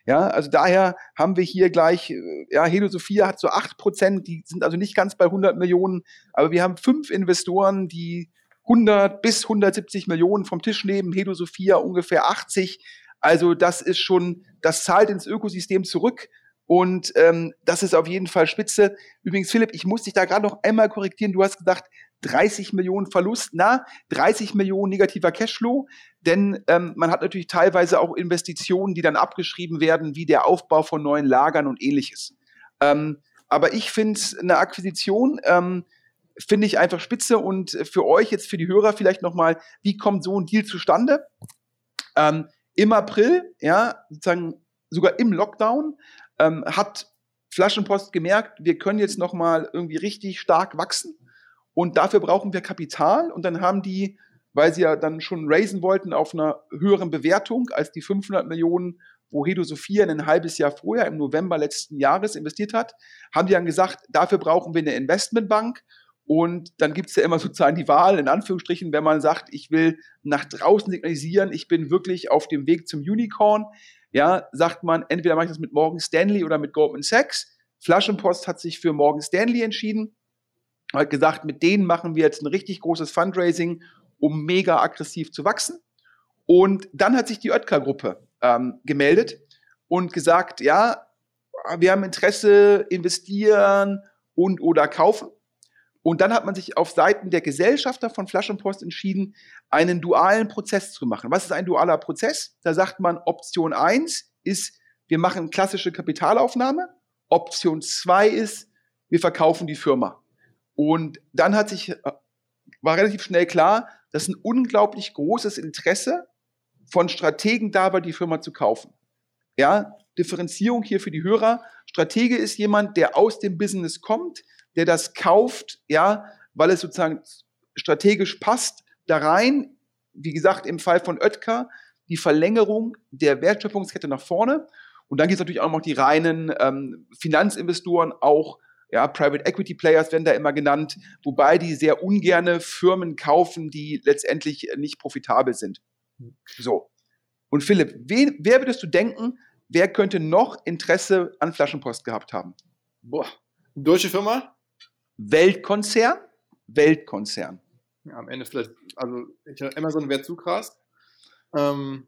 Ja, also daher haben wir hier gleich, äh, ja, Helo Sophia hat so acht Prozent, die sind also nicht ganz bei 100 Millionen, aber wir haben fünf Investoren, die 100 bis 170 Millionen vom Tisch nehmen, Helo Sophia ungefähr 80. Also das ist schon, das zahlt ins Ökosystem zurück. Und ähm, das ist auf jeden Fall spitze. Übrigens, Philipp, ich muss dich da gerade noch einmal korrigieren. Du hast gesagt, 30 Millionen Verlust, na, 30 Millionen negativer Cashflow, denn ähm, man hat natürlich teilweise auch Investitionen, die dann abgeschrieben werden, wie der Aufbau von neuen Lagern und ähnliches. Ähm, aber ich finde eine Akquisition, ähm, finde ich einfach spitze und für euch jetzt, für die Hörer vielleicht nochmal, wie kommt so ein Deal zustande? Ähm, Im April, ja, sozusagen sogar im Lockdown, ähm, hat Flaschenpost gemerkt, wir können jetzt nochmal irgendwie richtig stark wachsen und dafür brauchen wir Kapital. Und dann haben die, weil sie ja dann schon raisen wollten auf einer höheren Bewertung als die 500 Millionen, wo Hedo Sophia ein halbes Jahr vorher, im November letzten Jahres investiert hat, haben die dann gesagt, dafür brauchen wir eine Investmentbank. Und dann gibt es ja immer sozusagen die Wahl, in Anführungsstrichen, wenn man sagt, ich will nach draußen signalisieren, ich bin wirklich auf dem Weg zum Unicorn, ja, sagt man, entweder mache ich das mit Morgan Stanley oder mit Goldman Sachs. Flaschenpost hat sich für Morgan Stanley entschieden hat gesagt, mit denen machen wir jetzt ein richtig großes Fundraising, um mega aggressiv zu wachsen. Und dann hat sich die Oetker-Gruppe ähm, gemeldet und gesagt, ja, wir haben Interesse, investieren und oder kaufen. Und dann hat man sich auf Seiten der Gesellschafter von Flaschenpost entschieden, einen dualen Prozess zu machen. Was ist ein dualer Prozess? Da sagt man, Option 1 ist, wir machen klassische Kapitalaufnahme. Option 2 ist, wir verkaufen die Firma. Und dann hat sich, äh, war relativ schnell klar, dass ein unglaublich großes Interesse von Strategen da war, die Firma zu kaufen. Ja, Differenzierung hier für die Hörer. Stratege ist jemand, der aus dem Business kommt, der das kauft, ja, weil es sozusagen strategisch passt, da rein, wie gesagt, im Fall von Oetker, die Verlängerung der Wertschöpfungskette nach vorne. Und dann gibt es natürlich auch noch die reinen ähm, Finanzinvestoren, auch ja, Private Equity Players werden da immer genannt, wobei die sehr ungerne Firmen kaufen, die letztendlich nicht profitabel sind. So. Und Philipp, wen, wer würdest du denken, wer könnte noch Interesse an Flaschenpost gehabt haben? Boah, deutsche Firma? Weltkonzern? Weltkonzern. Ja, am Ende vielleicht, also ich, Amazon wäre zu krass. Ähm,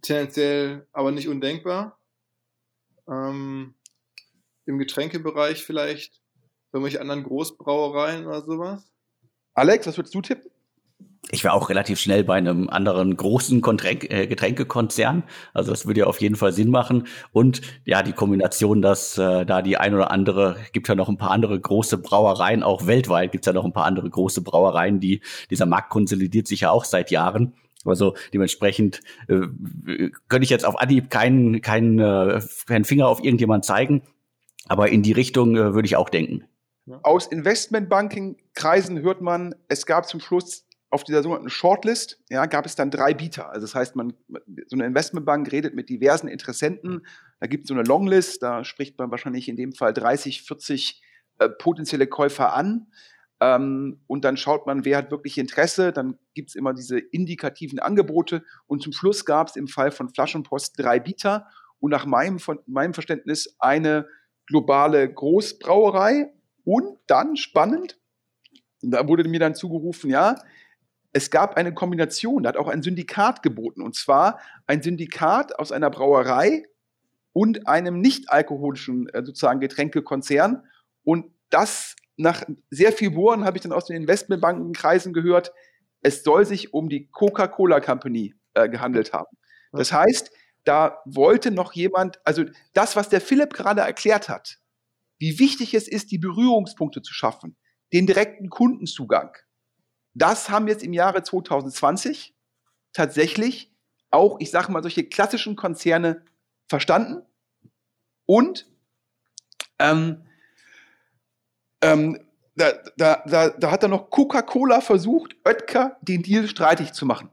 tendenziell aber nicht undenkbar. Ähm, im Getränkebereich vielleicht irgendwelche anderen Großbrauereien oder sowas? Alex, was würdest du tippen? ich wäre auch relativ schnell bei einem anderen großen Getränk, äh, Getränkekonzern. Also das würde ja auf jeden Fall Sinn machen. Und ja, die Kombination, dass äh, da die ein oder andere, gibt ja noch ein paar andere große Brauereien, auch weltweit gibt es ja noch ein paar andere große Brauereien, die dieser Markt konsolidiert sich ja auch seit Jahren. Also dementsprechend äh, könnte ich jetzt auf Anhieb keinen keinen äh, keinen Finger auf irgendjemand zeigen, aber in die Richtung äh, würde ich auch denken. Aus Investmentbanking-Kreisen hört man, es gab zum Schluss auf dieser sogenannten Shortlist ja, gab es dann drei Bieter. Also das heißt, man, so eine Investmentbank redet mit diversen Interessenten. Da gibt es so eine Longlist, da spricht man wahrscheinlich in dem Fall 30, 40 äh, potenzielle Käufer an. Ähm, und dann schaut man, wer hat wirklich Interesse. Dann gibt es immer diese indikativen Angebote. Und zum Schluss gab es im Fall von Flaschenpost drei Bieter. Und nach meinem, von meinem Verständnis eine globale Großbrauerei. Und dann spannend, da wurde mir dann zugerufen, ja, es gab eine Kombination, da hat auch ein Syndikat geboten, und zwar ein Syndikat aus einer Brauerei und einem nicht alkoholischen äh, sozusagen Getränkekonzern. Und das nach sehr viel Bohren habe ich dann aus den Investmentbankenkreisen gehört, es soll sich um die Coca-Cola Company äh, gehandelt haben. Das heißt, da wollte noch jemand, also das, was der Philipp gerade erklärt hat, wie wichtig es ist, die Berührungspunkte zu schaffen, den direkten Kundenzugang, das haben jetzt im Jahre 2020 tatsächlich auch, ich sage mal, solche klassischen Konzerne verstanden und ähm, ähm, da, da, da, da hat dann noch Coca-Cola versucht, Oetker den Deal streitig zu machen.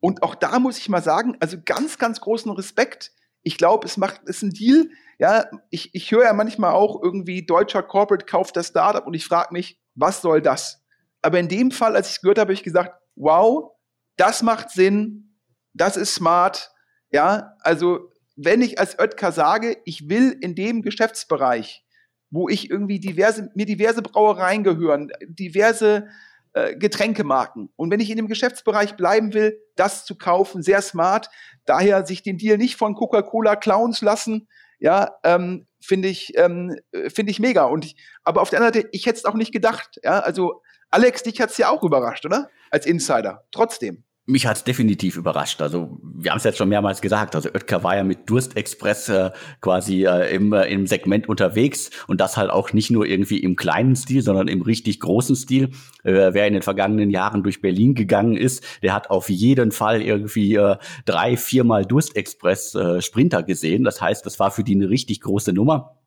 Und auch da muss ich mal sagen, also ganz, ganz großen Respekt. Ich glaube, es macht, es ist ein Deal. Ja, ich, ich höre ja manchmal auch irgendwie deutscher Corporate kauft das Startup und ich frage mich, was soll das? Aber in dem Fall, als ich es gehört habe, habe ich gesagt, wow, das macht Sinn, das ist smart. Ja, also wenn ich als Oetker sage, ich will in dem Geschäftsbereich, wo ich irgendwie diverse, mir diverse Brauereien gehören, diverse äh, Getränkemarken. Und wenn ich in dem Geschäftsbereich bleiben will, das zu kaufen, sehr smart. Daher sich den Deal nicht von Coca-Cola klauen zu lassen, ja, ähm, finde ich, ähm, finde ich mega. Und ich, aber auf der anderen Seite, ich hätte es auch nicht gedacht. Ja, also Alex, dich hat es ja auch überrascht, oder? Als Insider. Trotzdem. Mich hat's definitiv überrascht. Also wir haben es jetzt schon mehrmals gesagt. Also Oetker war ja mit Durstexpress äh, quasi äh, im, äh, im Segment unterwegs und das halt auch nicht nur irgendwie im kleinen Stil, sondern im richtig großen Stil. Äh, wer in den vergangenen Jahren durch Berlin gegangen ist, der hat auf jeden Fall irgendwie äh, drei, viermal Durstexpress äh, Sprinter gesehen. Das heißt, das war für die eine richtig große Nummer.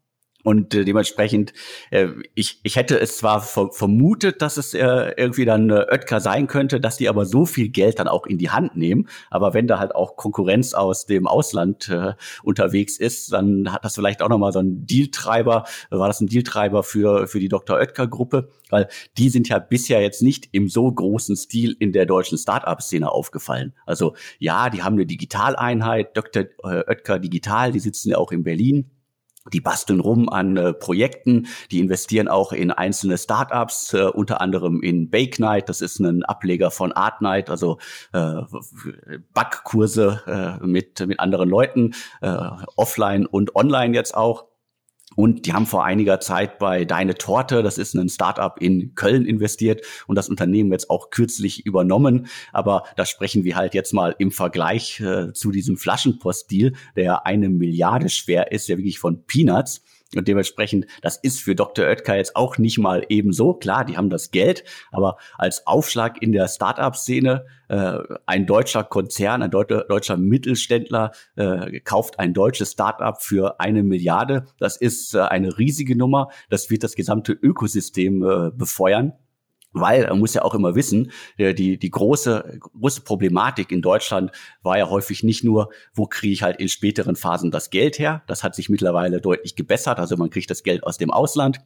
Und äh, dementsprechend, äh, ich, ich hätte es zwar vermutet, dass es äh, irgendwie dann äh, Oetker sein könnte, dass die aber so viel Geld dann auch in die Hand nehmen. Aber wenn da halt auch Konkurrenz aus dem Ausland äh, unterwegs ist, dann hat das vielleicht auch nochmal so ein Dealtreiber, war das ein Dealtreiber für, für die Dr. Oetker-Gruppe, weil die sind ja bisher jetzt nicht im so großen Stil in der deutschen Start-up-Szene aufgefallen. Also ja, die haben eine Digitaleinheit, Dr. Äh, Oetker Digital, die sitzen ja auch in Berlin die basteln rum an äh, Projekten, die investieren auch in einzelne Startups, äh, unter anderem in Bake Night, das ist ein Ableger von Art Night, also äh, Backkurse äh, mit, mit anderen Leuten, äh, offline und online jetzt auch. Und die haben vor einiger Zeit bei Deine Torte, das ist ein Startup in Köln investiert und das Unternehmen jetzt auch kürzlich übernommen. Aber da sprechen wir halt jetzt mal im Vergleich äh, zu diesem Flaschenpost-Deal, der eine Milliarde schwer ist, ja wirklich von Peanuts. Und dementsprechend, das ist für Dr. Oetker jetzt auch nicht mal ebenso. Klar, die haben das Geld, aber als Aufschlag in der Startup-Szene, äh, ein deutscher Konzern, ein deutscher, deutscher Mittelständler äh, kauft ein deutsches Startup für eine Milliarde. Das ist äh, eine riesige Nummer. Das wird das gesamte Ökosystem äh, befeuern. Weil man muss ja auch immer wissen, die, die große, große Problematik in Deutschland war ja häufig nicht nur, wo kriege ich halt in späteren Phasen das Geld her. Das hat sich mittlerweile deutlich gebessert. Also man kriegt das Geld aus dem Ausland.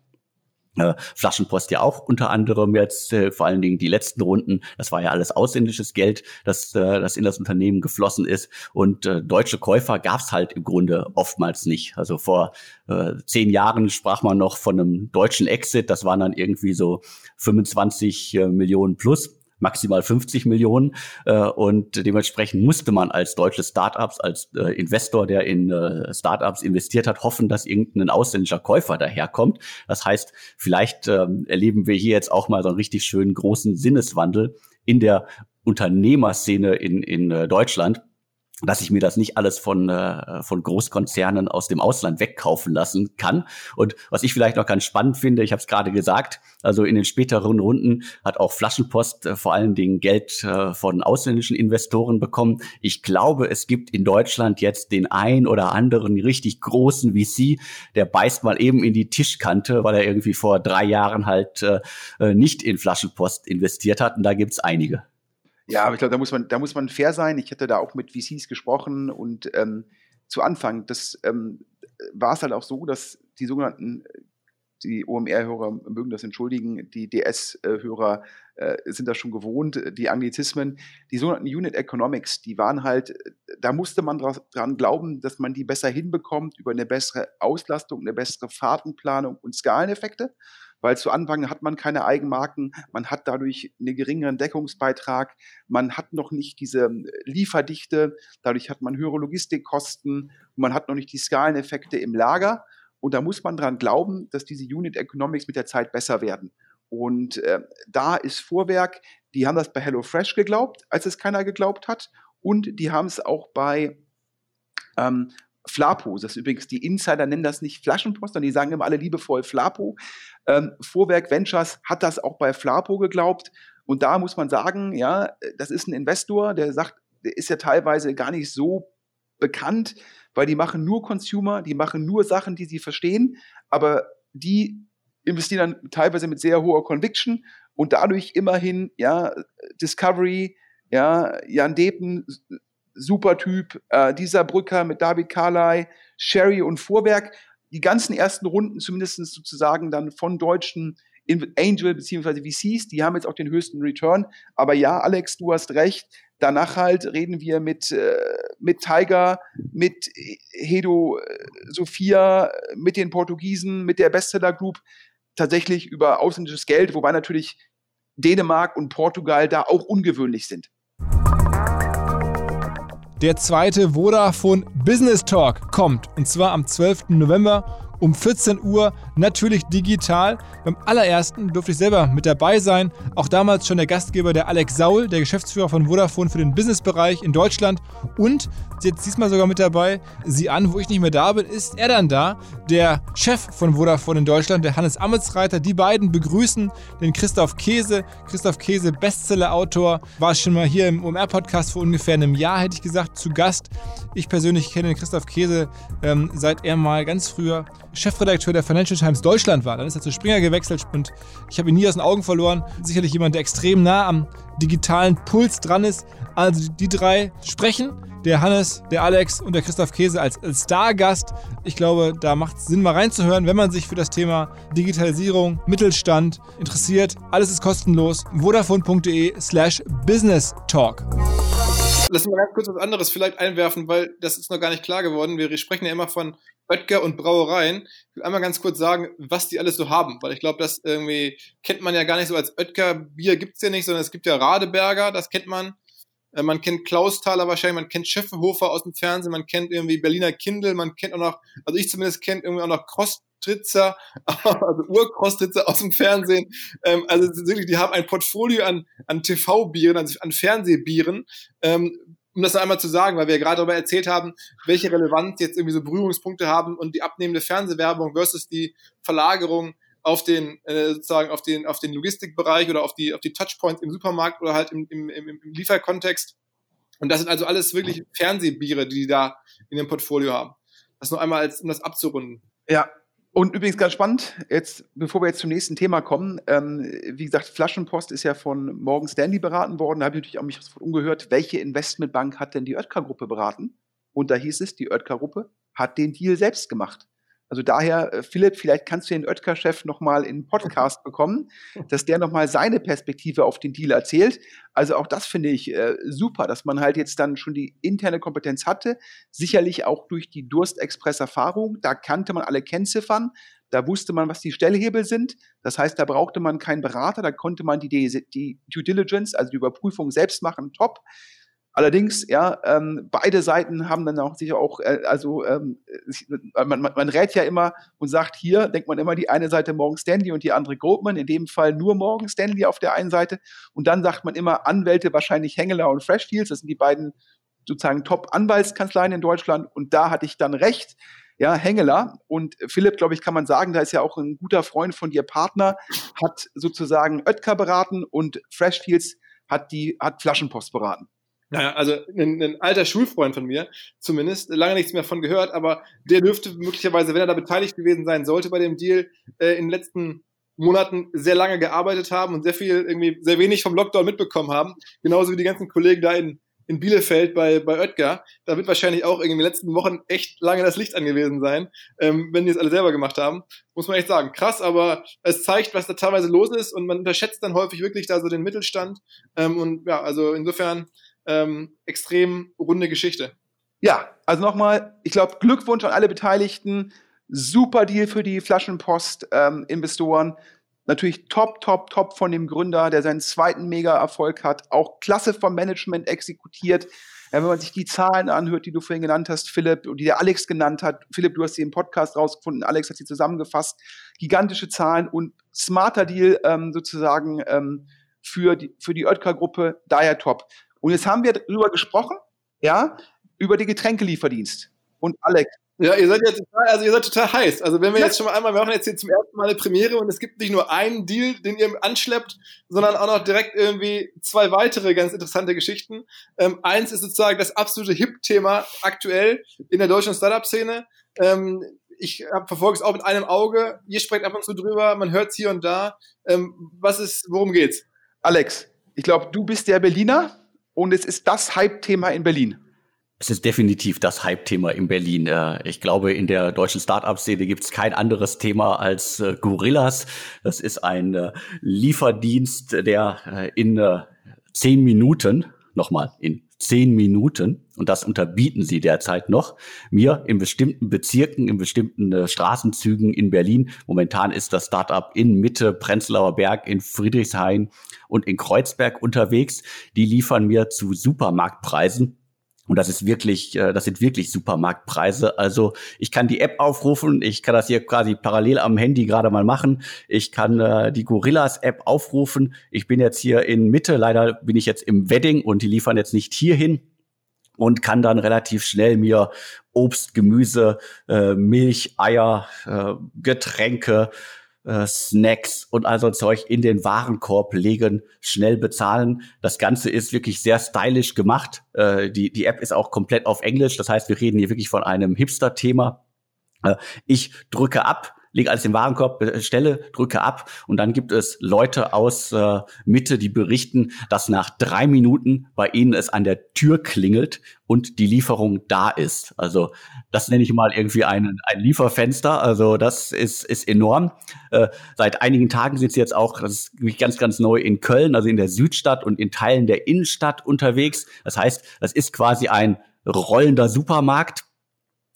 Äh, Flaschenpost ja auch unter anderem jetzt, äh, vor allen Dingen die letzten Runden, das war ja alles ausländisches Geld, das, äh, das in das Unternehmen geflossen ist. Und äh, deutsche Käufer gab es halt im Grunde oftmals nicht. Also vor äh, zehn Jahren sprach man noch von einem deutschen Exit, das waren dann irgendwie so 25 äh, Millionen plus maximal 50 Millionen. Äh, und dementsprechend musste man als deutsches Startups, als äh, Investor, der in äh, Startups investiert hat, hoffen, dass irgendein ausländischer Käufer daherkommt. Das heißt, vielleicht ähm, erleben wir hier jetzt auch mal so einen richtig schönen großen Sinneswandel in der Unternehmerszene in, in äh, Deutschland dass ich mir das nicht alles von, äh, von Großkonzernen aus dem Ausland wegkaufen lassen kann. Und was ich vielleicht noch ganz spannend finde, ich habe es gerade gesagt, also in den späteren Runden hat auch Flaschenpost äh, vor allen Dingen Geld äh, von ausländischen Investoren bekommen. Ich glaube, es gibt in Deutschland jetzt den ein oder anderen richtig großen VC, der beißt mal eben in die Tischkante, weil er irgendwie vor drei Jahren halt äh, äh nicht in Flaschenpost investiert hat. Und da gibt's einige. Ja, aber ich glaube, da muss man, da muss man fair sein. Ich hätte da auch mit VCs gesprochen und ähm, zu Anfang, das ähm, war es halt auch so, dass die sogenannten, die OMR-Hörer mögen das entschuldigen, die DS-Hörer äh, sind das schon gewohnt, die Anglizismen, die sogenannten Unit Economics, die waren halt, da musste man dran glauben, dass man die besser hinbekommt über eine bessere Auslastung, eine bessere Fahrtenplanung und Skaleneffekte weil zu Anfang hat man keine Eigenmarken, man hat dadurch einen geringeren Deckungsbeitrag, man hat noch nicht diese ähm, Lieferdichte, dadurch hat man höhere Logistikkosten, man hat noch nicht die Skaleneffekte im Lager. Und da muss man dran glauben, dass diese Unit Economics mit der Zeit besser werden. Und äh, da ist Vorwerk, die haben das bei HelloFresh geglaubt, als es keiner geglaubt hat. Und die haben es auch bei ähm, Flapo. Das ist übrigens, die Insider nennen das nicht Flaschenpost, sondern die sagen immer alle liebevoll Flapo. Ähm, Vorwerk Ventures hat das auch bei Flapo geglaubt. Und da muss man sagen, ja, das ist ein Investor, der sagt, der ist ja teilweise gar nicht so bekannt, weil die machen nur Consumer, die machen nur Sachen, die sie verstehen, aber die investieren dann teilweise mit sehr hoher Conviction und dadurch immerhin, ja, Discovery, ja, Jan Depen, super Typ, äh, dieser Brücker mit David Carley, Sherry und Vorwerk, die ganzen ersten Runden zumindest sozusagen dann von deutschen Angel beziehungsweise VCs, die haben jetzt auch den höchsten Return. Aber ja, Alex, du hast recht. Danach halt reden wir mit, äh, mit Tiger, mit Hedo äh, Sophia, mit den Portugiesen, mit der Bestseller Group tatsächlich über ausländisches Geld, wobei natürlich Dänemark und Portugal da auch ungewöhnlich sind. Der zweite Vodafone Business Talk kommt und zwar am 12. November um 14 Uhr, natürlich digital. Beim allerersten durfte ich selber mit dabei sein. Auch damals schon der Gastgeber, der Alex Saul, der Geschäftsführer von Vodafone für den Businessbereich in Deutschland. Und jetzt diesmal sogar mit dabei, sie an, wo ich nicht mehr da bin, ist er dann da, der Chef von Vodafone in Deutschland, der Hannes Ametsreiter. Die beiden begrüßen den Christoph Käse. Christoph Käse, Bestseller-Autor, war schon mal hier im OMR-Podcast vor ungefähr einem Jahr, hätte ich gesagt, zu Gast. Ich persönlich kenne den Christoph Käse, ähm, seit er mal ganz früher Chefredakteur der Financial Times Deutschland war. Dann ist er zu Springer gewechselt und ich habe ihn nie aus den Augen verloren. Sicherlich jemand, der extrem nah am digitalen Puls dran ist. Also die drei sprechen. Der Hannes, der Alex und der Christoph Käse als, Stargast. Ich glaube, da macht es Sinn, mal reinzuhören, wenn man sich für das Thema Digitalisierung, Mittelstand interessiert. Alles ist kostenlos. Vodafone.de slash Business Talk. Lass mal ganz kurz was anderes vielleicht einwerfen, weil das ist noch gar nicht klar geworden. Wir sprechen ja immer von Oetker und Brauereien. Ich will einmal ganz kurz sagen, was die alles so haben, weil ich glaube, das irgendwie kennt man ja gar nicht so als Oetker. Bier gibt's ja nicht, sondern es gibt ja Radeberger, das kennt man. Äh, man kennt Klausthaler wahrscheinlich, man kennt Scheffehofer aus dem Fernsehen, man kennt irgendwie Berliner Kindle, man kennt auch noch, also ich zumindest kennt irgendwie auch noch Kostritzer, also Urkostritzer aus dem Fernsehen. Ähm, also wirklich, die haben ein Portfolio an, an TV-Bieren, also an Fernsehbieren, ähm, um das einmal zu sagen, weil wir ja gerade darüber erzählt haben, welche Relevanz jetzt irgendwie so Berührungspunkte haben und die abnehmende Fernsehwerbung versus die Verlagerung auf den äh, sozusagen auf den auf den Logistikbereich oder auf die auf die Touchpoints im Supermarkt oder halt im, im, im, im Lieferkontext. Und das sind also alles wirklich Fernsehbiere, die die da in dem Portfolio haben. Das nur einmal als um das abzurunden. Ja, und übrigens ganz spannend, jetzt, bevor wir jetzt zum nächsten Thema kommen, ähm, wie gesagt, Flaschenpost ist ja von Morgan Stanley beraten worden. Da habe ich natürlich auch mich umgehört, welche Investmentbank hat denn die Oetker-Gruppe beraten? Und da hieß es, die Oetker-Gruppe hat den Deal selbst gemacht. Also daher, äh, Philipp, vielleicht kannst du den Oetker-Chef nochmal in einen Podcast bekommen, dass der nochmal seine Perspektive auf den Deal erzählt. Also auch das finde ich äh, super, dass man halt jetzt dann schon die interne Kompetenz hatte. Sicherlich auch durch die Durstexpress-Erfahrung. Da kannte man alle Kennziffern. Da wusste man, was die Stellhebel sind. Das heißt, da brauchte man keinen Berater. Da konnte man die, die Due Diligence, also die Überprüfung selbst machen. Top. Allerdings, ja, ähm, beide Seiten haben dann auch sicher auch, äh, also ähm, man, man, man rät ja immer und sagt, hier denkt man immer die eine Seite Morgan Stanley und die andere Goldman, in dem Fall nur Morgan Stanley auf der einen Seite. Und dann sagt man immer Anwälte, wahrscheinlich Hengeler und Freshfields, das sind die beiden sozusagen Top-Anwaltskanzleien in Deutschland. Und da hatte ich dann recht. Ja, Hengeler und Philipp, glaube ich, kann man sagen, da ist ja auch ein guter Freund von dir Partner, hat sozusagen Oetker beraten und Freshfields hat die, hat Flaschenpost beraten. Naja, also ein, ein alter Schulfreund von mir, zumindest, lange nichts mehr von gehört, aber der dürfte möglicherweise, wenn er da beteiligt gewesen sein sollte bei dem Deal, äh, in den letzten Monaten sehr lange gearbeitet haben und sehr viel, irgendwie sehr wenig vom Lockdown mitbekommen haben. Genauso wie die ganzen Kollegen da in, in Bielefeld bei, bei Oetker. Da wird wahrscheinlich auch irgendwie in den letzten Wochen echt lange das Licht angewiesen sein, ähm, wenn die es alle selber gemacht haben. Muss man echt sagen. Krass, aber es zeigt, was da teilweise los ist und man unterschätzt dann häufig wirklich da so den Mittelstand. Ähm, und ja, also insofern ähm, extrem runde Geschichte. Ja, also nochmal, ich glaube, Glückwunsch an alle Beteiligten. Super Deal für die Flaschenpost-Investoren. Ähm, Natürlich top, top, top von dem Gründer, der seinen zweiten Mega-Erfolg hat. Auch klasse vom Management exekutiert. Ja, wenn man sich die Zahlen anhört, die du vorhin genannt hast, Philipp, und die der Alex genannt hat. Philipp, du hast sie im Podcast rausgefunden. Alex hat sie zusammengefasst. Gigantische Zahlen und smarter Deal ähm, sozusagen ähm, für die, für die Oetker-Gruppe. Daher top. Und jetzt haben wir darüber gesprochen, ja, über die Getränkelieferdienst. Und Alex. Ja, ihr seid ja total, also ihr seid total heiß. Also wenn wir ja. jetzt schon mal einmal, wir machen jetzt hier zum ersten Mal eine Premiere und es gibt nicht nur einen Deal, den ihr anschleppt, sondern auch noch direkt irgendwie zwei weitere ganz interessante Geschichten. Ähm, eins ist sozusagen das absolute Hip-Thema aktuell in der deutschen Startup-Szene. Ähm, ich verfolge es auch mit einem Auge. Ihr sprecht ab und zu drüber, man hört es hier und da. Ähm, was ist, worum geht's? Alex, ich glaube, du bist der Berliner und es ist das Hype-Thema in Berlin. Es ist definitiv das Hype-Thema in Berlin. Äh, ich glaube, in der deutschen Start-up-Szene gibt es kein anderes Thema als äh, Gorillas. Das ist ein äh, Lieferdienst, der in zehn Minuten, nochmal, in zehn Minuten, und das unterbieten sie derzeit noch, mir in bestimmten Bezirken, in bestimmten Straßenzügen in Berlin, momentan ist das Startup in Mitte, Prenzlauer Berg, in Friedrichshain und in Kreuzberg unterwegs, die liefern mir zu Supermarktpreisen und das ist wirklich, äh, das sind wirklich Supermarktpreise. Also ich kann die App aufrufen, ich kann das hier quasi parallel am Handy gerade mal machen. Ich kann äh, die Gorillas-App aufrufen. Ich bin jetzt hier in Mitte, leider bin ich jetzt im Wedding und die liefern jetzt nicht hierhin und kann dann relativ schnell mir Obst, Gemüse, äh, Milch, Eier, äh, Getränke, äh, Snacks und all so Zeug in den Warenkorb legen, schnell bezahlen. Das Ganze ist wirklich sehr stylisch gemacht. Äh, die, die App ist auch komplett auf Englisch. Das heißt, wir reden hier wirklich von einem Hipster-Thema. Äh, ich drücke ab, lege alles im Warenkorb, bestelle, drücke ab und dann gibt es Leute aus äh, Mitte, die berichten, dass nach drei Minuten bei ihnen es an der Tür klingelt und die Lieferung da ist. Also das nenne ich mal irgendwie ein, ein Lieferfenster. Also das ist, ist enorm. Äh, seit einigen Tagen sind sie jetzt auch, das ist ganz, ganz neu in Köln, also in der Südstadt und in Teilen der Innenstadt unterwegs. Das heißt, das ist quasi ein rollender Supermarkt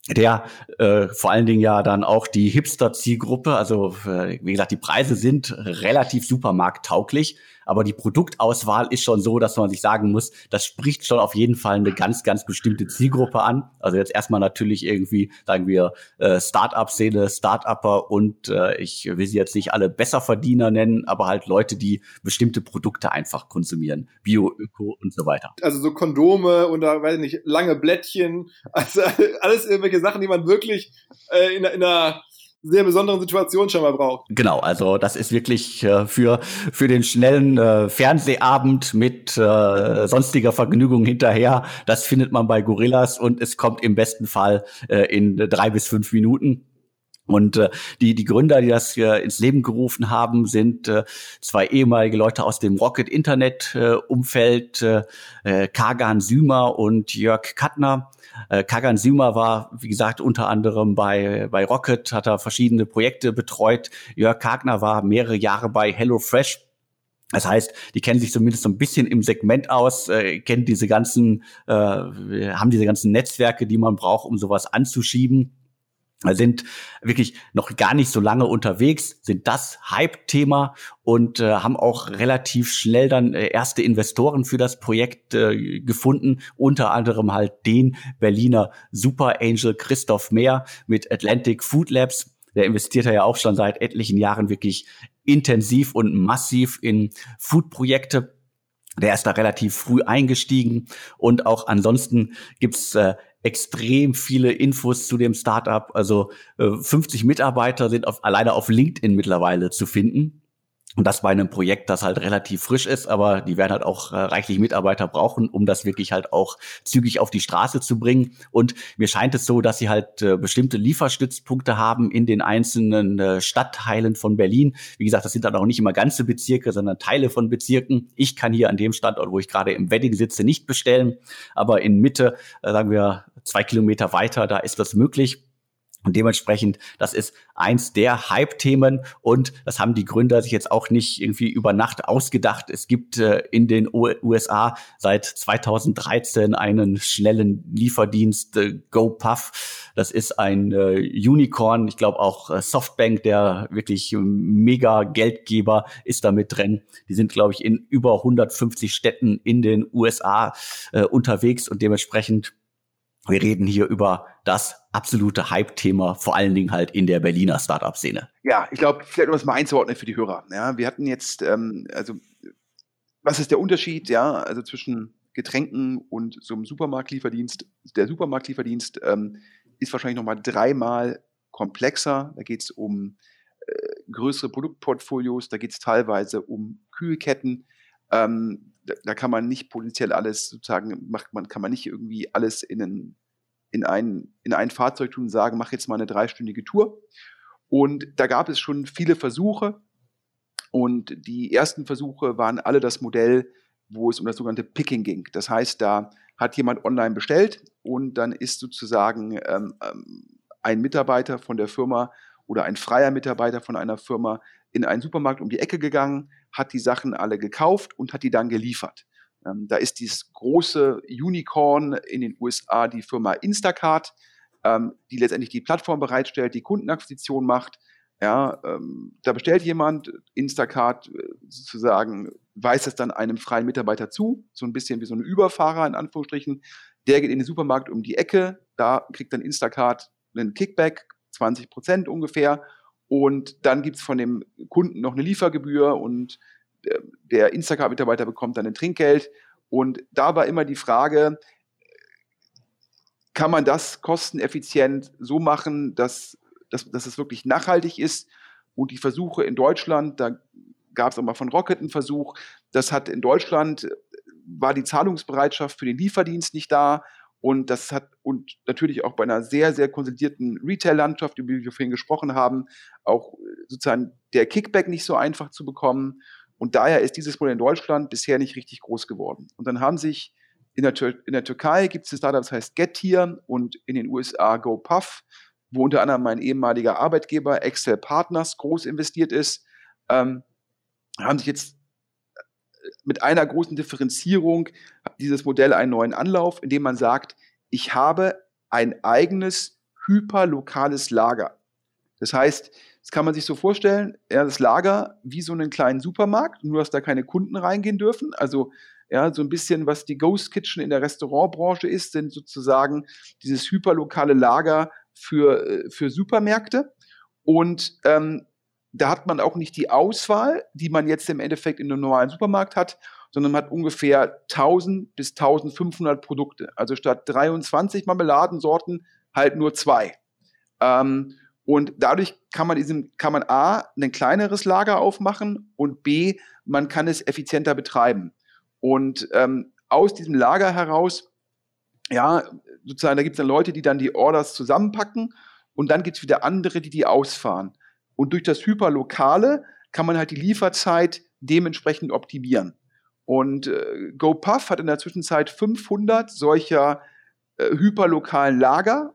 der äh, vor allen Dingen ja dann auch die Hipster-Zielgruppe, also äh, wie gesagt, die Preise sind relativ supermarkttauglich, aber die Produktauswahl ist schon so, dass man sich sagen muss, das spricht schon auf jeden Fall eine ganz, ganz bestimmte Zielgruppe an. Also jetzt erstmal natürlich irgendwie, sagen wir, äh, Start-up-Szene, Start-Upper und äh, ich will sie jetzt nicht alle Besserverdiener nennen, aber halt Leute, die bestimmte Produkte einfach konsumieren. Bio, Öko und so weiter. Also so Kondome oder, weiß ich nicht, lange Blättchen, also alles irgendwelche Sachen, die man wirklich äh, in, in einer sehr besonderen Situation schon mal braucht. Genau, also das ist wirklich äh, für, für den schnellen äh, Fernsehabend mit äh, sonstiger Vergnügung hinterher. Das findet man bei Gorillas und es kommt im besten Fall äh, in drei bis fünf Minuten. Und äh, die, die Gründer, die das äh, ins Leben gerufen haben, sind äh, zwei ehemalige Leute aus dem Rocket-Internet-Umfeld, äh, äh, Kagan Sümer und Jörg Kattner. Äh, Kagan Sümer war, wie gesagt, unter anderem bei, bei Rocket, hat er verschiedene Projekte betreut. Jörg Kagner war mehrere Jahre bei HelloFresh. Das heißt, die kennen sich zumindest so ein bisschen im Segment aus, äh, kennen diese ganzen, äh, haben diese ganzen Netzwerke, die man braucht, um sowas anzuschieben. Sind wirklich noch gar nicht so lange unterwegs, sind das Hype-Thema und äh, haben auch relativ schnell dann äh, erste Investoren für das Projekt äh, gefunden, unter anderem halt den Berliner Super Angel Christoph Mehr mit Atlantic Food Labs. Der investiert ja auch schon seit etlichen Jahren wirklich intensiv und massiv in Food-Projekte. Der ist da relativ früh eingestiegen und auch ansonsten gibt's äh, extrem viele Infos zu dem Startup. Also äh, 50 Mitarbeiter sind auf, alleine auf LinkedIn mittlerweile zu finden. Und das bei einem Projekt, das halt relativ frisch ist, aber die werden halt auch äh, reichlich Mitarbeiter brauchen, um das wirklich halt auch zügig auf die Straße zu bringen. Und mir scheint es so, dass sie halt äh, bestimmte Lieferstützpunkte haben in den einzelnen äh, Stadtteilen von Berlin. Wie gesagt, das sind dann auch nicht immer ganze Bezirke, sondern Teile von Bezirken. Ich kann hier an dem Standort, wo ich gerade im Wedding sitze, nicht bestellen, aber in Mitte, äh, sagen wir zwei Kilometer weiter, da ist das möglich. Und dementsprechend, das ist eins der Hype-Themen und das haben die Gründer sich jetzt auch nicht irgendwie über Nacht ausgedacht. Es gibt äh, in den USA seit 2013 einen schnellen Lieferdienst, äh, GoPuff. Das ist ein äh, Unicorn. Ich glaube auch äh, Softbank, der wirklich mega Geldgeber, ist da mit drin. Die sind, glaube ich, in über 150 Städten in den USA äh, unterwegs und dementsprechend wir reden hier über das absolute Hype-Thema, vor allen Dingen halt in der Berliner Startup-Szene. Ja, ich glaube, vielleicht um das mal einzuordnen für die Hörer. Ja, wir hatten jetzt, ähm, also, was ist der Unterschied, ja, also zwischen Getränken und so einem Supermarktlieferdienst? Der Supermarktlieferdienst ähm, ist wahrscheinlich nochmal dreimal komplexer. Da geht es um äh, größere Produktportfolios, da geht es teilweise um Kühlketten. Ähm, da, da, kann man nicht potenziell alles sozusagen, macht man, kann man nicht irgendwie alles in einen in ein, in ein Fahrzeug tun und sagen, mach jetzt mal eine dreistündige Tour. Und da gab es schon viele Versuche. Und die ersten Versuche waren alle das Modell, wo es um das sogenannte Picking ging. Das heißt, da hat jemand online bestellt und dann ist sozusagen ähm, ähm, ein Mitarbeiter von der Firma oder ein freier Mitarbeiter von einer Firma in einen Supermarkt um die Ecke gegangen, hat die Sachen alle gekauft und hat die dann geliefert. Ähm, da ist dieses große Unicorn in den USA die Firma Instacart, ähm, die letztendlich die Plattform bereitstellt, die Kundenakquisition macht. Ja, ähm, da bestellt jemand, Instacart äh, sozusagen weist es dann einem freien Mitarbeiter zu, so ein bisschen wie so ein Überfahrer in Anführungsstrichen. Der geht in den Supermarkt um die Ecke, da kriegt dann Instacart einen Kickback, 20 Prozent ungefähr. Und dann gibt's von dem Kunden noch eine Liefergebühr und der Instagram-Mitarbeiter bekommt dann ein Trinkgeld. Und da war immer die Frage, kann man das kosteneffizient so machen, dass, dass, dass es wirklich nachhaltig ist? Und die Versuche in Deutschland, da gab es auch mal von Rocket einen Versuch, das hat in Deutschland, war die Zahlungsbereitschaft für den Lieferdienst nicht da. Und das hat, und natürlich auch bei einer sehr, sehr konsolidierten Retail-Landschaft, über die wir vorhin gesprochen haben, auch sozusagen der Kickback nicht so einfach zu bekommen. Und daher ist dieses Modell in Deutschland bisher nicht richtig groß geworden. Und dann haben sich in der, Tür in der Türkei gibt es ein Startup, das heißt Getir und in den USA GoPuff, wo unter anderem mein ehemaliger Arbeitgeber Excel Partners groß investiert ist, ähm, haben sich jetzt äh, mit einer großen Differenzierung dieses Modell einen neuen Anlauf, indem man sagt, ich habe ein eigenes hyperlokales Lager. Das heißt, das kann man sich so vorstellen, ja, das Lager wie so einen kleinen Supermarkt, nur dass da keine Kunden reingehen dürfen. Also ja, so ein bisschen, was die Ghost Kitchen in der Restaurantbranche ist, sind sozusagen dieses hyperlokale Lager für, äh, für Supermärkte. Und ähm, da hat man auch nicht die Auswahl, die man jetzt im Endeffekt in einem normalen Supermarkt hat, sondern man hat ungefähr 1000 bis 1500 Produkte. Also statt 23 Marmeladensorten halt nur zwei. Ähm, und dadurch kann man diesem, kann man A, ein kleineres Lager aufmachen und B, man kann es effizienter betreiben. Und ähm, aus diesem Lager heraus, ja, sozusagen, da gibt es dann Leute, die dann die Orders zusammenpacken und dann gibt es wieder andere, die die ausfahren. Und durch das Hyperlokale kann man halt die Lieferzeit dementsprechend optimieren. Und äh, GoPuff hat in der Zwischenzeit 500 solcher äh, hyperlokalen Lager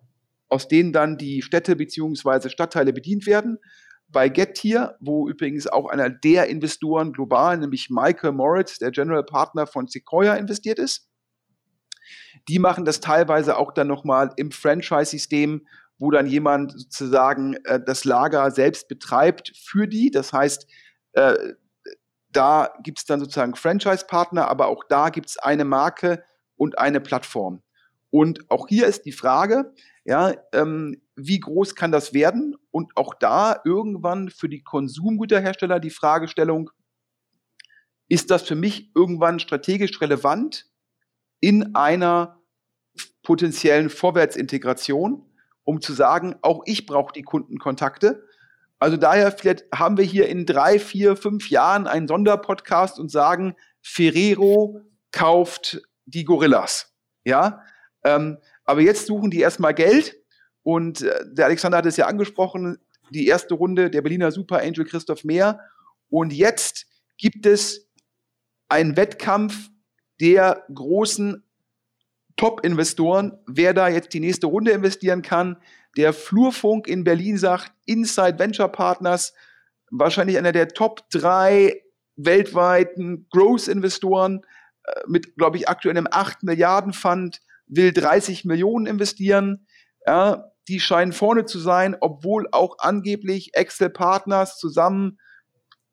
aus denen dann die Städte bzw. Stadtteile bedient werden. Bei Getir, wo übrigens auch einer der Investoren global, nämlich Michael Moritz, der General Partner von Sequoia, investiert ist. Die machen das teilweise auch dann nochmal im Franchise-System, wo dann jemand sozusagen äh, das Lager selbst betreibt für die. Das heißt, äh, da gibt es dann sozusagen Franchise-Partner, aber auch da gibt es eine Marke und eine Plattform. Und auch hier ist die Frage, ja, ähm, wie groß kann das werden? Und auch da irgendwann für die Konsumgüterhersteller die Fragestellung, ist das für mich irgendwann strategisch relevant in einer potenziellen Vorwärtsintegration, um zu sagen, auch ich brauche die Kundenkontakte. Also daher vielleicht haben wir hier in drei, vier, fünf Jahren einen Sonderpodcast und sagen, Ferrero kauft die Gorillas. Ja, ähm, aber jetzt suchen die erstmal Geld und äh, der Alexander hat es ja angesprochen, die erste Runde der Berliner Super Angel Christoph Mehr und jetzt gibt es einen Wettkampf der großen Top-Investoren, wer da jetzt die nächste Runde investieren kann. Der Flurfunk in Berlin sagt, Inside Venture Partners, wahrscheinlich einer der Top drei weltweiten Growth-Investoren äh, mit, glaube ich, aktuell einem 8 Milliarden Fund, will 30 Millionen investieren. Ja, die scheinen vorne zu sein, obwohl auch angeblich Excel Partners zusammen,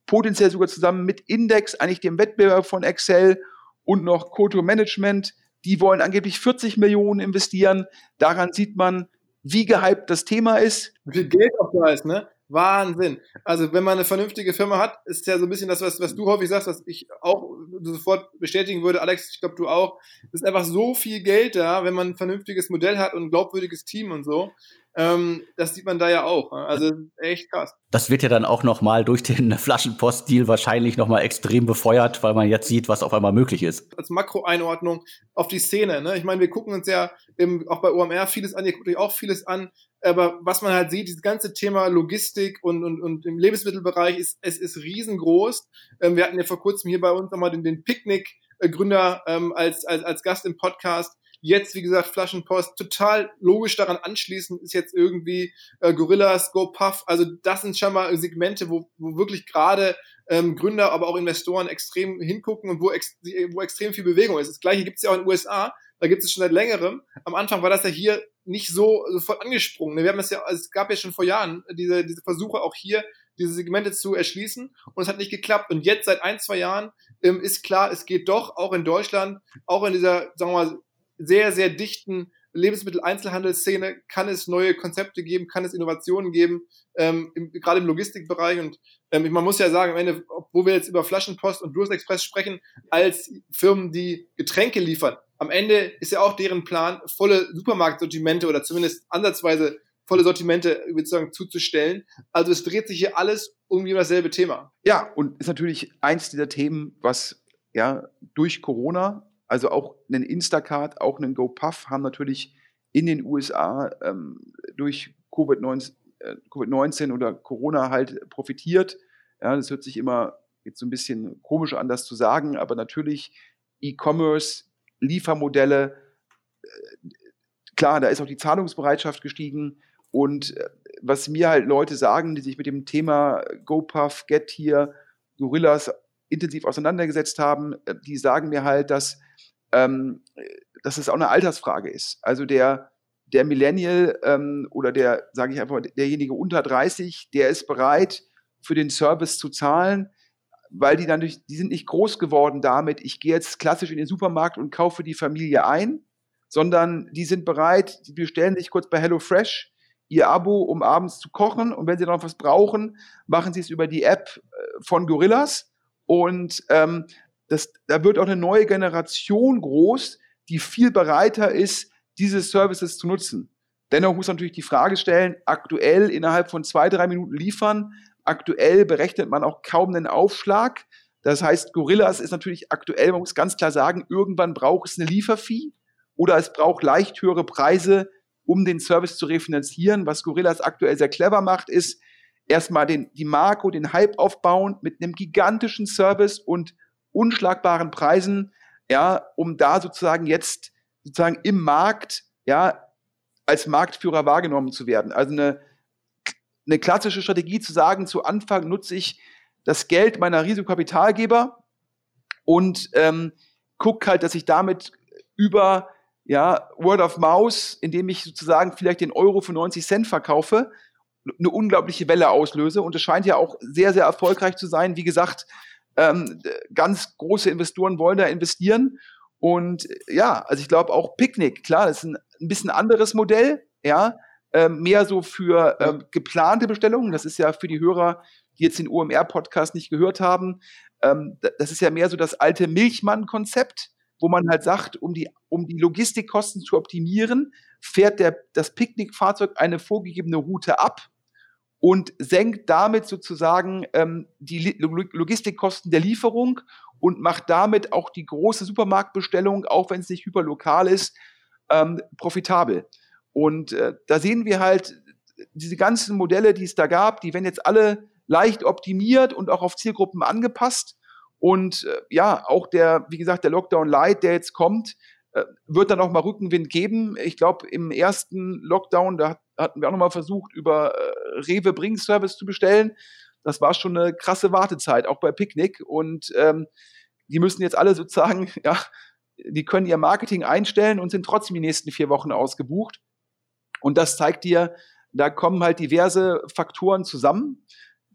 potenziell sogar zusammen mit Index, eigentlich dem Wettbewerb von Excel und noch Koto Management, die wollen angeblich 40 Millionen investieren. Daran sieht man, wie gehypt das Thema ist. Wie viel Geld auch da ist, ne? Wahnsinn. Also wenn man eine vernünftige Firma hat, ist ja so ein bisschen das, was, was du häufig sagst, was ich auch sofort bestätigen würde, Alex, ich glaube du auch. Ist einfach so viel Geld da, wenn man ein vernünftiges Modell hat und ein glaubwürdiges Team und so. Ähm, das sieht man da ja auch. Ne? Also echt krass. Das wird ja dann auch nochmal durch den Flaschenpost-Deal wahrscheinlich nochmal extrem befeuert, weil man jetzt sieht, was auf einmal möglich ist. Als Makroeinordnung auf die Szene. Ne? Ich meine, wir gucken uns ja im, auch bei OMR vieles an, ihr guckt euch auch vieles an. Aber was man halt sieht, dieses ganze Thema Logistik und, und, und im Lebensmittelbereich ist, es ist riesengroß. Ähm, wir hatten ja vor kurzem hier bei uns nochmal den, den Picknick-Gründer ähm, als, als, als Gast im Podcast. Jetzt, wie gesagt, Flaschenpost, total logisch daran anschließen, ist jetzt irgendwie äh, Gorillas, GoPuff. Also das sind schon mal Segmente, wo, wo wirklich gerade ähm, Gründer, aber auch Investoren extrem hingucken und wo, ex wo extrem viel Bewegung ist. Das gleiche gibt es ja auch in den USA. Da gibt es schon seit längerem. Am Anfang war das ja hier nicht so sofort angesprungen. Wir haben das ja, es gab ja schon vor Jahren diese, diese Versuche auch hier, diese Segmente zu erschließen und es hat nicht geklappt. Und jetzt seit ein, zwei Jahren ähm, ist klar, es geht doch, auch in Deutschland, auch in dieser, sagen wir mal, sehr, sehr dichten Lebensmitteleinzelhandelsszene kann es neue Konzepte geben, kann es Innovationen geben, ähm, im, gerade im Logistikbereich. Und ähm, man muss ja sagen, am Ende, wo wir jetzt über Flaschenpost und Durstexpress sprechen, als Firmen, die Getränke liefern, am Ende ist ja auch deren Plan, volle Supermarktsortimente oder zumindest ansatzweise volle Sortimente sozusagen zuzustellen. Also es dreht sich hier alles irgendwie um dasselbe Thema. Ja, und ist natürlich eins dieser Themen, was ja durch Corona also auch einen Instacart, auch einen GoPuff haben natürlich in den USA ähm, durch Covid-19 äh, COVID oder Corona halt profitiert. Ja, das hört sich immer jetzt so ein bisschen komisch an, das zu sagen, aber natürlich E-Commerce, Liefermodelle, äh, klar, da ist auch die Zahlungsbereitschaft gestiegen. Und äh, was mir halt Leute sagen, die sich mit dem Thema GoPuff, Getir, Gorillas intensiv auseinandergesetzt haben, äh, die sagen mir halt, dass, ähm, dass es auch eine Altersfrage ist. Also der, der Millennial ähm, oder der, sage ich einfach, derjenige unter 30, der ist bereit, für den Service zu zahlen, weil die dann durch, die sind nicht groß geworden damit, ich gehe jetzt klassisch in den Supermarkt und kaufe die Familie ein, sondern die sind bereit, die bestellen sich kurz bei HelloFresh ihr Abo, um abends zu kochen und wenn sie noch was brauchen, machen sie es über die App äh, von Gorillas und ähm, das, da wird auch eine neue Generation groß, die viel bereiter ist, diese Services zu nutzen. Dennoch muss man natürlich die Frage stellen, aktuell innerhalb von zwei, drei Minuten liefern. Aktuell berechnet man auch kaum einen Aufschlag. Das heißt, Gorillas ist natürlich aktuell, man muss ganz klar sagen, irgendwann braucht es eine Lieferfee oder es braucht leicht höhere Preise, um den Service zu refinanzieren. Was Gorillas aktuell sehr clever macht, ist, erstmal den, die Marco, den Hype aufbauen mit einem gigantischen Service und unschlagbaren Preisen, ja, um da sozusagen jetzt sozusagen im Markt, ja, als Marktführer wahrgenommen zu werden. Also eine, eine klassische Strategie zu sagen, zu Anfang nutze ich das Geld meiner Risikokapitalgeber und ähm, gucke halt, dass ich damit über ja, Word of Mouse, indem ich sozusagen vielleicht den Euro für 90 Cent verkaufe, eine unglaubliche Welle auslöse. Und es scheint ja auch sehr, sehr erfolgreich zu sein. Wie gesagt, ähm, ganz große Investoren wollen da investieren. Und ja, also ich glaube auch Picknick, klar, das ist ein, ein bisschen anderes Modell, ja, ähm, mehr so für ähm, geplante Bestellungen. Das ist ja für die Hörer, die jetzt den OMR-Podcast nicht gehört haben, ähm, das ist ja mehr so das alte Milchmann-Konzept, wo man halt sagt, um die, um die Logistikkosten zu optimieren, fährt der, das Picknickfahrzeug eine vorgegebene Route ab und senkt damit sozusagen ähm, die Logistikkosten der Lieferung und macht damit auch die große Supermarktbestellung, auch wenn es nicht hyperlokal ist, ähm, profitabel. Und äh, da sehen wir halt diese ganzen Modelle, die es da gab, die werden jetzt alle leicht optimiert und auch auf Zielgruppen angepasst. Und äh, ja, auch der, wie gesagt, der Lockdown Light, der jetzt kommt, wird dann auch mal Rückenwind geben. Ich glaube, im ersten Lockdown, da hatten wir auch noch mal versucht, über äh, Rewe Bringservice zu bestellen. Das war schon eine krasse Wartezeit, auch bei Picknick. Und ähm, die müssen jetzt alle sozusagen, ja, die können ihr Marketing einstellen und sind trotzdem die nächsten vier Wochen ausgebucht. Und das zeigt dir, da kommen halt diverse Faktoren zusammen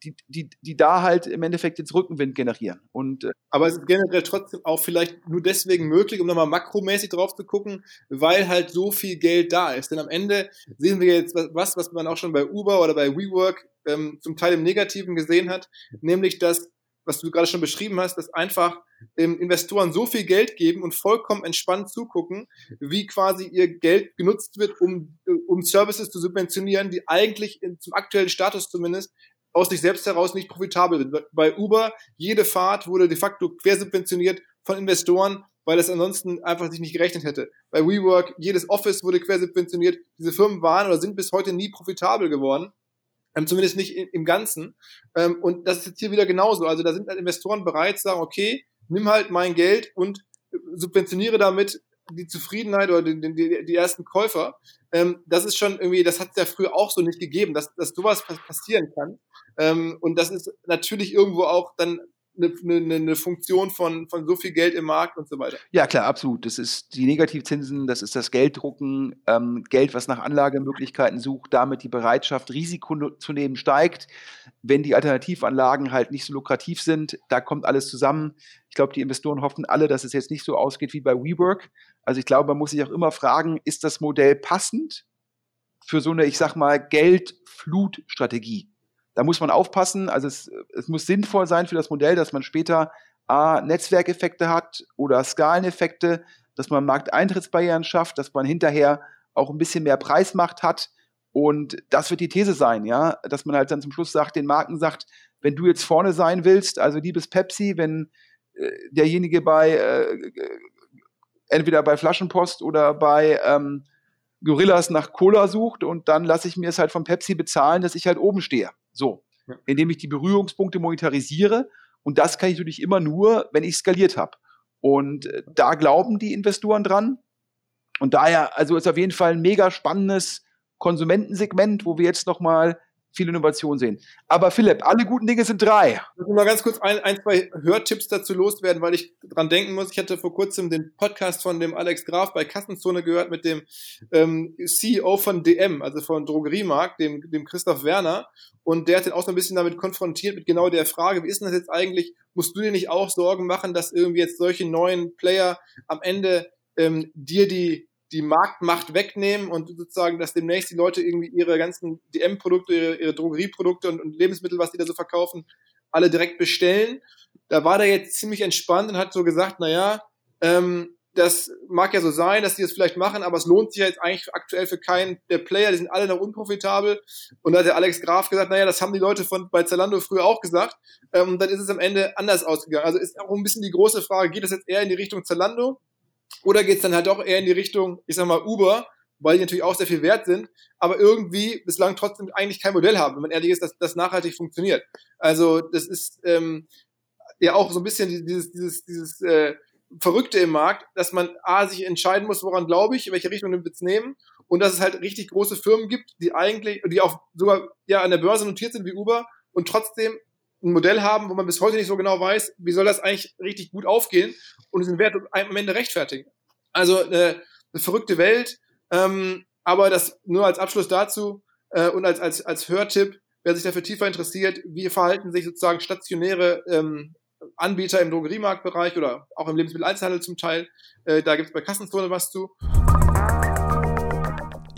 die, die, die da halt im Endeffekt jetzt Rückenwind generieren. Und, äh, Aber es ist generell trotzdem auch vielleicht nur deswegen möglich, um nochmal makromäßig drauf zu gucken, weil halt so viel Geld da ist. Denn am Ende sehen wir jetzt was, was man auch schon bei Uber oder bei WeWork ähm, zum Teil im Negativen gesehen hat, nämlich dass was du gerade schon beschrieben hast, dass einfach ähm, Investoren so viel Geld geben und vollkommen entspannt zugucken, wie quasi ihr Geld genutzt wird, um, äh, um Services zu subventionieren, die eigentlich in, zum aktuellen Status zumindest aus sich selbst heraus nicht profitabel sind. Bei Uber, jede Fahrt wurde de facto quersubventioniert von Investoren, weil es ansonsten einfach sich nicht gerechnet hätte. Bei WeWork, jedes Office wurde quersubventioniert. Diese Firmen waren oder sind bis heute nie profitabel geworden. Ähm, zumindest nicht im Ganzen. Ähm, und das ist jetzt hier wieder genauso. Also da sind halt Investoren bereit zu sagen, okay, nimm halt mein Geld und subventioniere damit die Zufriedenheit oder die, die, die ersten Käufer. Ähm, das ist schon irgendwie, das hat es ja früher auch so nicht gegeben, dass, dass sowas passieren kann. Ähm, und das ist natürlich irgendwo auch dann eine, eine, eine Funktion von, von so viel Geld im Markt und so weiter. Ja, klar, absolut. Das ist die Negativzinsen, das ist das Gelddrucken, ähm, Geld, was nach Anlagemöglichkeiten sucht, damit die Bereitschaft, Risiko zu nehmen, steigt. Wenn die Alternativanlagen halt nicht so lukrativ sind, da kommt alles zusammen. Ich glaube, die Investoren hoffen alle, dass es jetzt nicht so ausgeht wie bei WeWork. Also ich glaube, man muss sich auch immer fragen, ist das Modell passend für so eine, ich sag mal, Geldflutstrategie? Da muss man aufpassen. Also es, es muss sinnvoll sein für das Modell, dass man später A, Netzwerkeffekte hat oder Skaleneffekte, dass man Markteintrittsbarrieren schafft, dass man hinterher auch ein bisschen mehr Preismacht hat. Und das wird die These sein, ja, dass man halt dann zum Schluss sagt, den Marken sagt, wenn du jetzt vorne sein willst, also liebes Pepsi, wenn äh, derjenige bei äh, entweder bei Flaschenpost oder bei ähm, Gorillas nach Cola sucht und dann lasse ich mir es halt von Pepsi bezahlen, dass ich halt oben stehe. So, indem ich die Berührungspunkte monetarisiere. Und das kann ich natürlich immer nur, wenn ich skaliert habe. Und äh, da glauben die Investoren dran. Und daher, also ist auf jeden Fall ein mega spannendes Konsumentensegment, wo wir jetzt nochmal viel Innovation sehen. Aber Philipp, alle guten Dinge sind drei. Ich muss mal ganz kurz ein, ein, zwei Hörtipps dazu loswerden, weil ich dran denken muss. Ich hatte vor kurzem den Podcast von dem Alex Graf bei Kassenzone gehört mit dem ähm, CEO von DM, also von Drogeriemarkt, dem, dem Christoph Werner. Und der hat ihn auch so ein bisschen damit konfrontiert mit genau der Frage, wie ist denn das jetzt eigentlich? Musst du dir nicht auch Sorgen machen, dass irgendwie jetzt solche neuen Player am Ende ähm, dir die die Marktmacht wegnehmen und sozusagen, dass demnächst die Leute irgendwie ihre ganzen DM-Produkte, ihre, ihre Drogerieprodukte und, und, Lebensmittel, was die da so verkaufen, alle direkt bestellen. Da war der jetzt ziemlich entspannt und hat so gesagt, na ja, ähm, das mag ja so sein, dass die das vielleicht machen, aber es lohnt sich ja jetzt eigentlich aktuell für keinen der Player, die sind alle noch unprofitabel. Und da hat der Alex Graf gesagt, naja, das haben die Leute von bei Zalando früher auch gesagt. Ähm, und dann ist es am Ende anders ausgegangen. Also ist auch ein bisschen die große Frage, geht das jetzt eher in die Richtung Zalando oder geht es dann halt doch eher in die Richtung, ich sag mal, Uber, weil die natürlich auch sehr viel wert sind, aber irgendwie bislang trotzdem eigentlich kein Modell haben, wenn man ehrlich ist, dass das nachhaltig funktioniert. Also das ist ähm, ja auch so ein bisschen dieses, dieses, dieses äh, Verrückte im Markt, dass man A, sich entscheiden muss, woran glaube ich, in welche Richtung wir es nehmen und dass es halt richtig große Firmen gibt, die eigentlich, die auch sogar ja an der Börse notiert sind wie Uber und trotzdem ein Modell haben, wo man bis heute nicht so genau weiß, wie soll das eigentlich richtig gut aufgehen und den Wert am Ende rechtfertigen. Also äh, eine verrückte Welt. Ähm, aber das nur als Abschluss dazu äh, und als, als, als Hörtipp, wer sich dafür tiefer interessiert, wie verhalten sich sozusagen stationäre ähm, Anbieter im Drogeriemarktbereich oder auch im Lebensmitteleinzelhandel zum Teil. Äh, da gibt es bei Kassenzone was zu.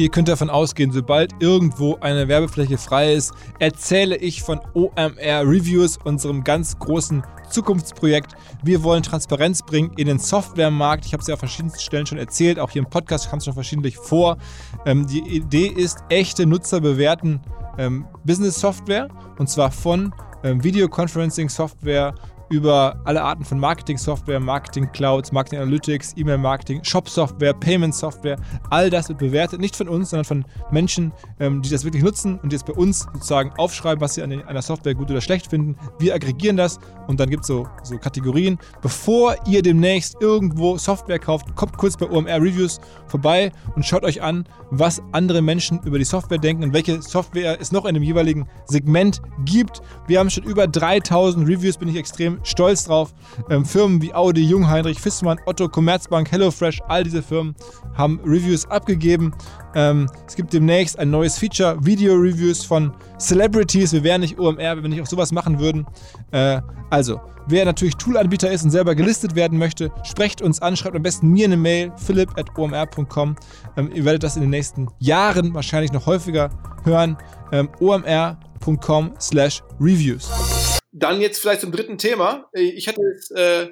Ihr könnt davon ausgehen, sobald irgendwo eine Werbefläche frei ist, erzähle ich von OMR Reviews, unserem ganz großen Zukunftsprojekt. Wir wollen Transparenz bringen in den Softwaremarkt. Ich habe es ja an verschiedensten Stellen schon erzählt, auch hier im Podcast kam es schon verschiedentlich vor. Ähm, die Idee ist, echte Nutzer bewerten ähm, Business-Software und zwar von ähm, Videoconferencing-Software über alle Arten von Marketing-Software, Marketing-Clouds, Marketing-Analytics, E-Mail-Marketing, Shop-Software, Payment-Software. All das wird bewertet, nicht von uns, sondern von Menschen, ähm, die das wirklich nutzen und es bei uns sozusagen aufschreiben, was sie an einer Software gut oder schlecht finden. Wir aggregieren das und dann gibt es so, so Kategorien. Bevor ihr demnächst irgendwo Software kauft, kommt kurz bei OMR Reviews vorbei und schaut euch an, was andere Menschen über die Software denken und welche Software es noch in dem jeweiligen Segment gibt. Wir haben schon über 3000 Reviews, bin ich extrem stolz drauf. Ähm, Firmen wie Audi, Jungheinrich, Fissmann, Otto, Commerzbank, HelloFresh, all diese Firmen haben Reviews abgegeben. Ähm, es gibt demnächst ein neues Feature, Video-Reviews von Celebrities. Wir wären nicht OMR, wenn wir nicht auch sowas machen würden. Äh, also, wer natürlich Toolanbieter ist und selber gelistet werden möchte, sprecht uns an, schreibt am besten mir eine Mail, philipp at omr.com. Ähm, ihr werdet das in den nächsten Jahren wahrscheinlich noch häufiger hören. Ähm, omr.com slash reviews. Dann jetzt vielleicht zum dritten Thema. Ich hatte es äh,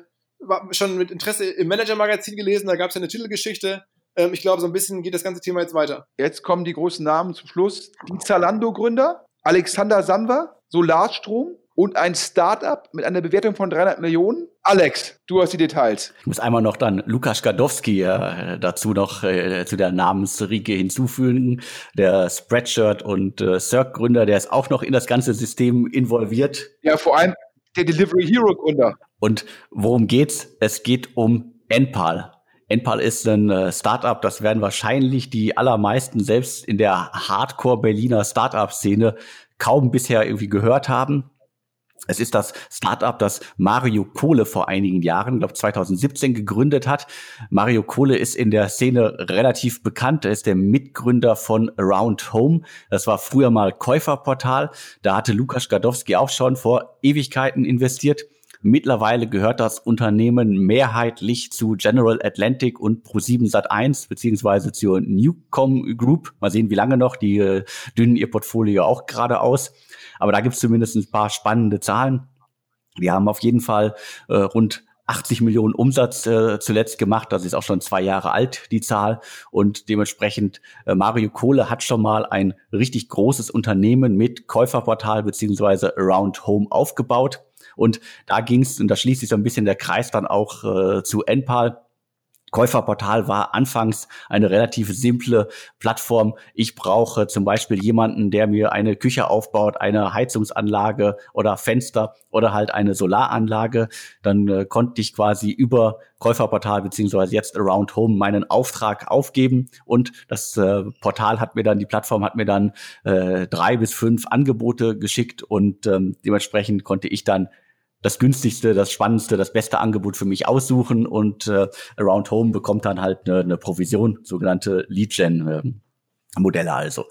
schon mit Interesse im Manager-Magazin gelesen, da gab es ja eine Titelgeschichte. Ähm, ich glaube, so ein bisschen geht das ganze Thema jetzt weiter. Jetzt kommen die großen Namen zum Schluss. Die Zalando-Gründer, Alexander Sanver, Solarstrom, und ein Startup mit einer Bewertung von 300 Millionen. Alex, du hast die Details. Ich muss einmal noch dann Lukas Gadowski äh, dazu noch äh, zu der Namensriege hinzufügen. Der Spreadshirt und äh, Cirque-Gründer, der ist auch noch in das ganze System involviert. Ja, vor allem der Delivery Hero Gründer. Und worum geht's? Es geht um Enpal. Enpal ist ein äh, Startup, das werden wahrscheinlich die allermeisten selbst in der Hardcore Berliner Startup-Szene kaum bisher irgendwie gehört haben. Es ist das Startup, das Mario Kohle vor einigen Jahren, glaube 2017 gegründet hat. Mario Kohle ist in der Szene relativ bekannt. Er ist der Mitgründer von Around Home. Das war früher mal Käuferportal. Da hatte Lukas Gadowski auch schon vor Ewigkeiten investiert. Mittlerweile gehört das Unternehmen mehrheitlich zu General Atlantic und Pro7 Sat1 beziehungsweise zur Newcom Group. Mal sehen, wie lange noch. Die äh, dünnen ihr Portfolio auch gerade aus. Aber da gibt es zumindest ein paar spannende Zahlen. Wir haben auf jeden Fall äh, rund 80 Millionen Umsatz äh, zuletzt gemacht. Das ist auch schon zwei Jahre alt, die Zahl. Und dementsprechend, äh, Mario Kohle hat schon mal ein richtig großes Unternehmen mit Käuferportal beziehungsweise Around Home aufgebaut. Und da ging es, und da schließt sich so ein bisschen der Kreis dann auch äh, zu Enpal. Käuferportal war anfangs eine relativ simple Plattform. Ich brauche zum Beispiel jemanden, der mir eine Küche aufbaut, eine Heizungsanlage oder Fenster oder halt eine Solaranlage. Dann äh, konnte ich quasi über Käuferportal beziehungsweise jetzt Around Home meinen Auftrag aufgeben und das äh, Portal hat mir dann, die Plattform hat mir dann äh, drei bis fünf Angebote geschickt und ähm, dementsprechend konnte ich dann das günstigste, das spannendste, das beste Angebot für mich aussuchen und äh, Around Home bekommt dann halt eine, eine Provision, sogenannte Lead-Gen-Modelle also.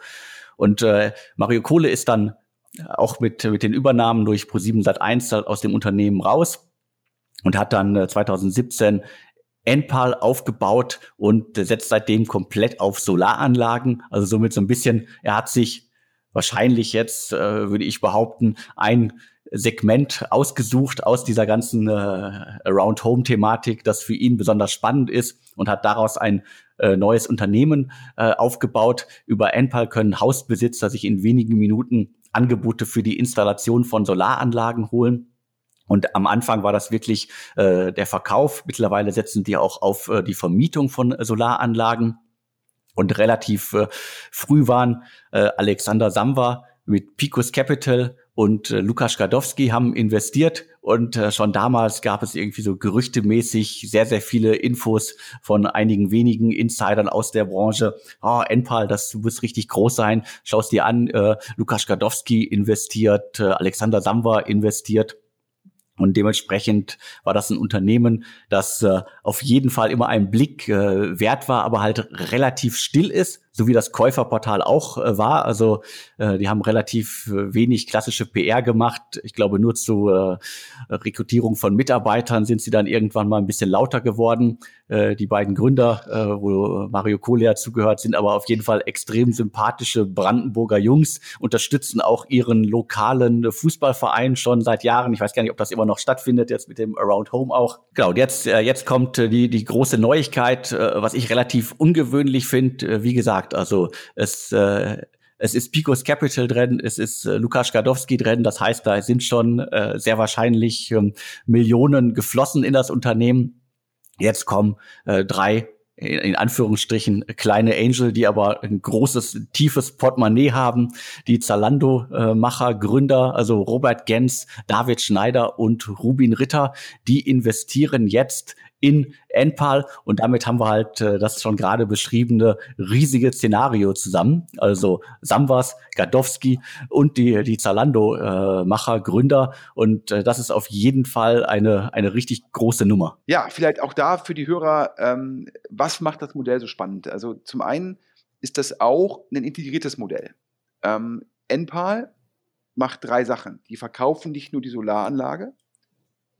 Und äh, Mario Kohle ist dann auch mit, mit den Übernahmen durch Pro7 Sat1 aus dem Unternehmen raus und hat dann äh, 2017 Enpal aufgebaut und setzt seitdem komplett auf Solaranlagen. Also somit so ein bisschen, er hat sich wahrscheinlich jetzt, äh, würde ich behaupten, ein Segment ausgesucht aus dieser ganzen äh, Around Home Thematik, das für ihn besonders spannend ist und hat daraus ein äh, neues Unternehmen äh, aufgebaut. Über Enpal können Hausbesitzer sich in wenigen Minuten Angebote für die Installation von Solaranlagen holen. Und am Anfang war das wirklich äh, der Verkauf. Mittlerweile setzen die auch auf äh, die Vermietung von Solaranlagen. Und relativ äh, früh waren äh, Alexander Samwa mit Picos Capital und äh, Lukas Gadowski haben investiert und äh, schon damals gab es irgendwie so gerüchtemäßig sehr, sehr viele Infos von einigen wenigen Insidern aus der Branche. Oh, Enpal, das muss richtig groß sein. Schau es dir an, äh, Lukas Gadowski investiert, äh, Alexander Samwa investiert. Und dementsprechend war das ein Unternehmen, das äh, auf jeden Fall immer einen Blick äh, wert war, aber halt relativ still ist, so wie das Käuferportal auch äh, war. Also äh, die haben relativ äh, wenig klassische PR gemacht. Ich glaube, nur zu äh, Rekrutierung von Mitarbeitern sind sie dann irgendwann mal ein bisschen lauter geworden. Äh, die beiden Gründer, äh, wo Mario Kohler zugehört, sind aber auf jeden Fall extrem sympathische Brandenburger Jungs, unterstützen auch ihren lokalen Fußballverein schon seit Jahren. Ich weiß gar nicht, ob das immer noch stattfindet, jetzt mit dem Around Home auch. Genau, jetzt, äh, jetzt kommt äh, die, die große Neuigkeit, äh, was ich relativ ungewöhnlich finde. Äh, wie gesagt, gesagt. Also es, äh, es ist Picos Capital drin, es ist äh, Lukas Gadowski drin. Das heißt, da sind schon äh, sehr wahrscheinlich ähm, Millionen geflossen in das Unternehmen. Jetzt kommen äh, drei in Anführungsstrichen kleine Angel, die aber ein großes, tiefes Portemonnaie haben. Die Zalando-Macher, Gründer, also Robert Gens, David Schneider und Rubin Ritter, die investieren jetzt in Enpal und damit haben wir halt äh, das schon gerade beschriebene riesige Szenario zusammen. Also Samwas, Gadowski und die, die Zalando-Macher, äh, Gründer und äh, das ist auf jeden Fall eine, eine richtig große Nummer. Ja, vielleicht auch da für die Hörer, ähm, was macht das Modell so spannend? Also zum einen ist das auch ein integriertes Modell. Ähm, Enpal macht drei Sachen. Die verkaufen nicht nur die Solaranlage,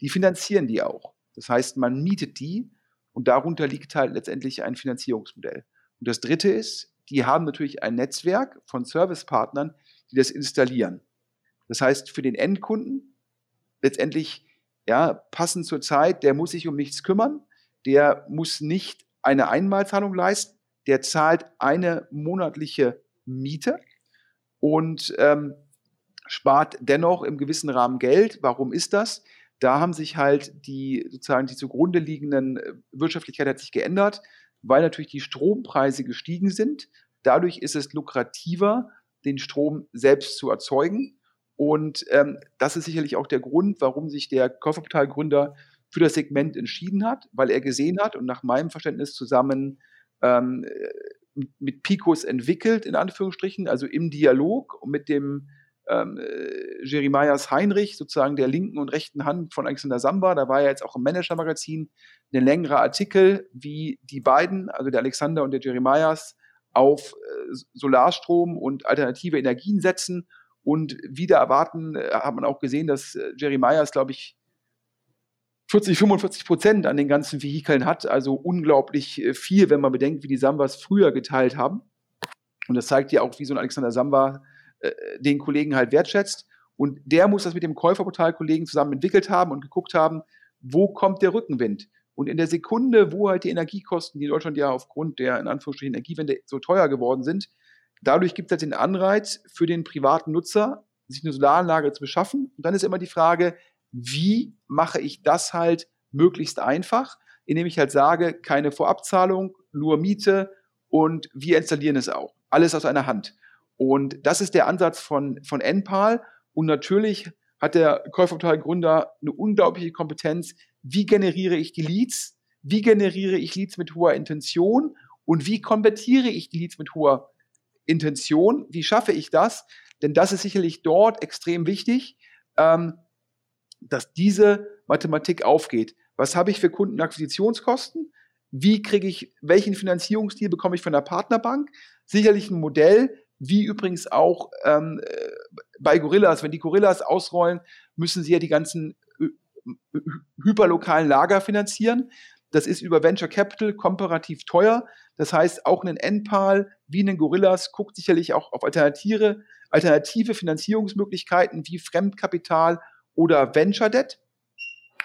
die finanzieren die auch. Das heißt, man mietet die und darunter liegt halt letztendlich ein Finanzierungsmodell. Und das dritte ist, die haben natürlich ein Netzwerk von Servicepartnern, die das installieren. Das heißt, für den Endkunden letztendlich, ja, passend zur Zeit, der muss sich um nichts kümmern, der muss nicht eine Einmalzahlung leisten, der zahlt eine monatliche Miete und ähm, spart dennoch im gewissen Rahmen Geld. Warum ist das? Da haben sich halt die sozusagen die zugrunde liegenden äh, Wirtschaftlichkeit hat sich geändert, weil natürlich die Strompreise gestiegen sind. Dadurch ist es lukrativer, den Strom selbst zu erzeugen. Und ähm, das ist sicherlich auch der Grund, warum sich der Käuferportalgründer für das Segment entschieden hat, weil er gesehen hat und nach meinem Verständnis zusammen ähm, mit Picos entwickelt, in Anführungsstrichen, also im Dialog mit dem ähm, äh, Jeremias Heinrich, sozusagen der linken und rechten Hand von Alexander Samba. Da war ja jetzt auch im Manager-Magazin ein längerer Artikel, wie die beiden, also der Alexander und der Jeremias, auf äh, Solarstrom und alternative Energien setzen. Und wieder erwarten, äh, hat man auch gesehen, dass äh, Jeremias, glaube ich, 40, 45 Prozent an den ganzen Vehikeln hat. Also unglaublich äh, viel, wenn man bedenkt, wie die Sambas früher geteilt haben. Und das zeigt ja auch, wie so ein Alexander Samba äh, den Kollegen halt wertschätzt. Und der muss das mit dem Käuferportal-Kollegen zusammen entwickelt haben und geguckt haben, wo kommt der Rückenwind. Und in der Sekunde, wo halt die Energiekosten, die in Deutschland ja aufgrund der in Anführungsstrichen Energiewende so teuer geworden sind, dadurch gibt es halt den Anreiz für den privaten Nutzer, sich eine Solaranlage zu beschaffen. Und dann ist immer die Frage, wie mache ich das halt möglichst einfach, indem ich halt sage, keine Vorabzahlung, nur Miete und wir installieren es auch. Alles aus einer Hand. Und das ist der Ansatz von, von NPAL. Und natürlich hat der Käuferportal-Gründer eine unglaubliche Kompetenz. Wie generiere ich die Leads? Wie generiere ich Leads mit hoher Intention? Und wie konvertiere ich die Leads mit hoher Intention? Wie schaffe ich das? Denn das ist sicherlich dort extrem wichtig, ähm, dass diese Mathematik aufgeht. Was habe ich für Kundenakquisitionskosten? Wie kriege ich, welchen Finanzierungsstil bekomme ich von der Partnerbank? Sicherlich ein Modell, wie übrigens auch ähm, äh, bei Gorillas. Wenn die Gorillas ausrollen, müssen sie ja die ganzen hyperlokalen Lager finanzieren. Das ist über Venture Capital komparativ teuer. Das heißt, auch ein Enpal wie ein Gorillas guckt sicherlich auch auf alternative, alternative Finanzierungsmöglichkeiten wie Fremdkapital oder Venture Debt.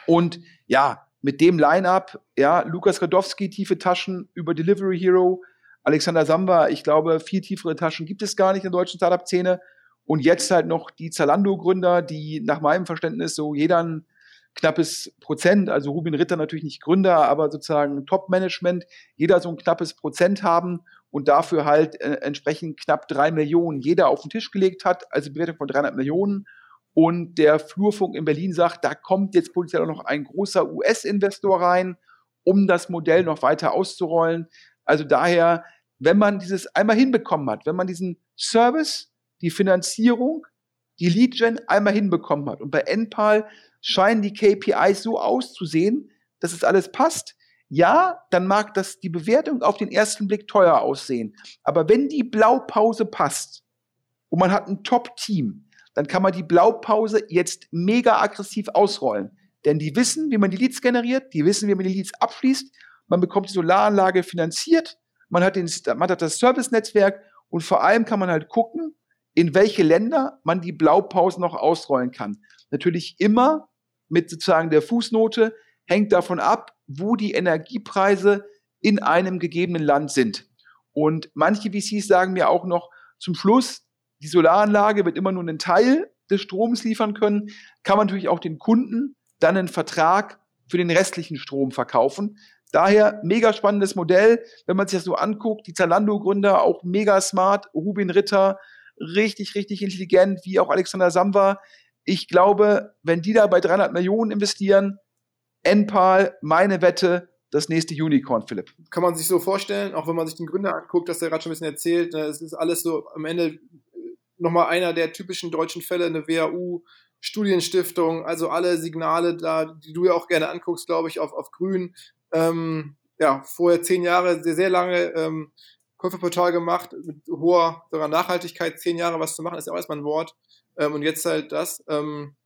Und ja, mit dem Line-up, ja, Lukas Radowski, tiefe Taschen über Delivery Hero, Alexander Samba, ich glaube, viel tiefere Taschen gibt es gar nicht in der deutschen Startup-Szene. Und jetzt halt noch die Zalando-Gründer, die nach meinem Verständnis so jeder ein knappes Prozent, also Rubin Ritter natürlich nicht Gründer, aber sozusagen Top-Management, jeder so ein knappes Prozent haben und dafür halt äh, entsprechend knapp drei Millionen jeder auf den Tisch gelegt hat, also Bewertung von 300 Millionen. Und der Flurfunk in Berlin sagt, da kommt jetzt potenziell auch noch ein großer US-Investor rein, um das Modell noch weiter auszurollen. Also daher, wenn man dieses einmal hinbekommen hat, wenn man diesen Service, die Finanzierung, die Lead-Gen einmal hinbekommen hat. Und bei NPAL scheinen die KPIs so auszusehen, dass es alles passt. Ja, dann mag das die Bewertung auf den ersten Blick teuer aussehen. Aber wenn die Blaupause passt und man hat ein Top-Team, dann kann man die Blaupause jetzt mega aggressiv ausrollen. Denn die wissen, wie man die Leads generiert, die wissen, wie man die Leads abschließt. Man bekommt die Solaranlage finanziert, man hat, den, man hat das Service-Netzwerk und vor allem kann man halt gucken, in welche Länder man die Blaupause noch ausrollen kann. Natürlich immer mit sozusagen der Fußnote, hängt davon ab, wo die Energiepreise in einem gegebenen Land sind. Und manche VCs sagen mir auch noch zum Schluss, die Solaranlage wird immer nur einen Teil des Stroms liefern können, kann man natürlich auch den Kunden dann einen Vertrag für den restlichen Strom verkaufen. Daher mega spannendes Modell, wenn man sich das so anguckt. Die Zalando-Gründer auch mega smart, Rubin Ritter, richtig, richtig intelligent, wie auch Alexander Samwa. Ich glaube, wenn die da bei 300 Millionen investieren, NPAL, meine Wette, das nächste Unicorn, Philipp. Kann man sich so vorstellen, auch wenn man sich den Gründer anguckt, dass der gerade schon ein bisschen erzählt, ne, es ist alles so am Ende nochmal einer der typischen deutschen Fälle, eine WAU, Studienstiftung, also alle Signale da, die du ja auch gerne anguckst, glaube ich, auf, auf grün. Ähm, ja, vorher zehn Jahre, sehr, sehr lange ähm, Käuferportal gemacht, mit hoher sogar Nachhaltigkeit, zehn Jahre was zu machen, ist ja auch erstmal ein Wort. Ähm, und jetzt halt das. Ähm,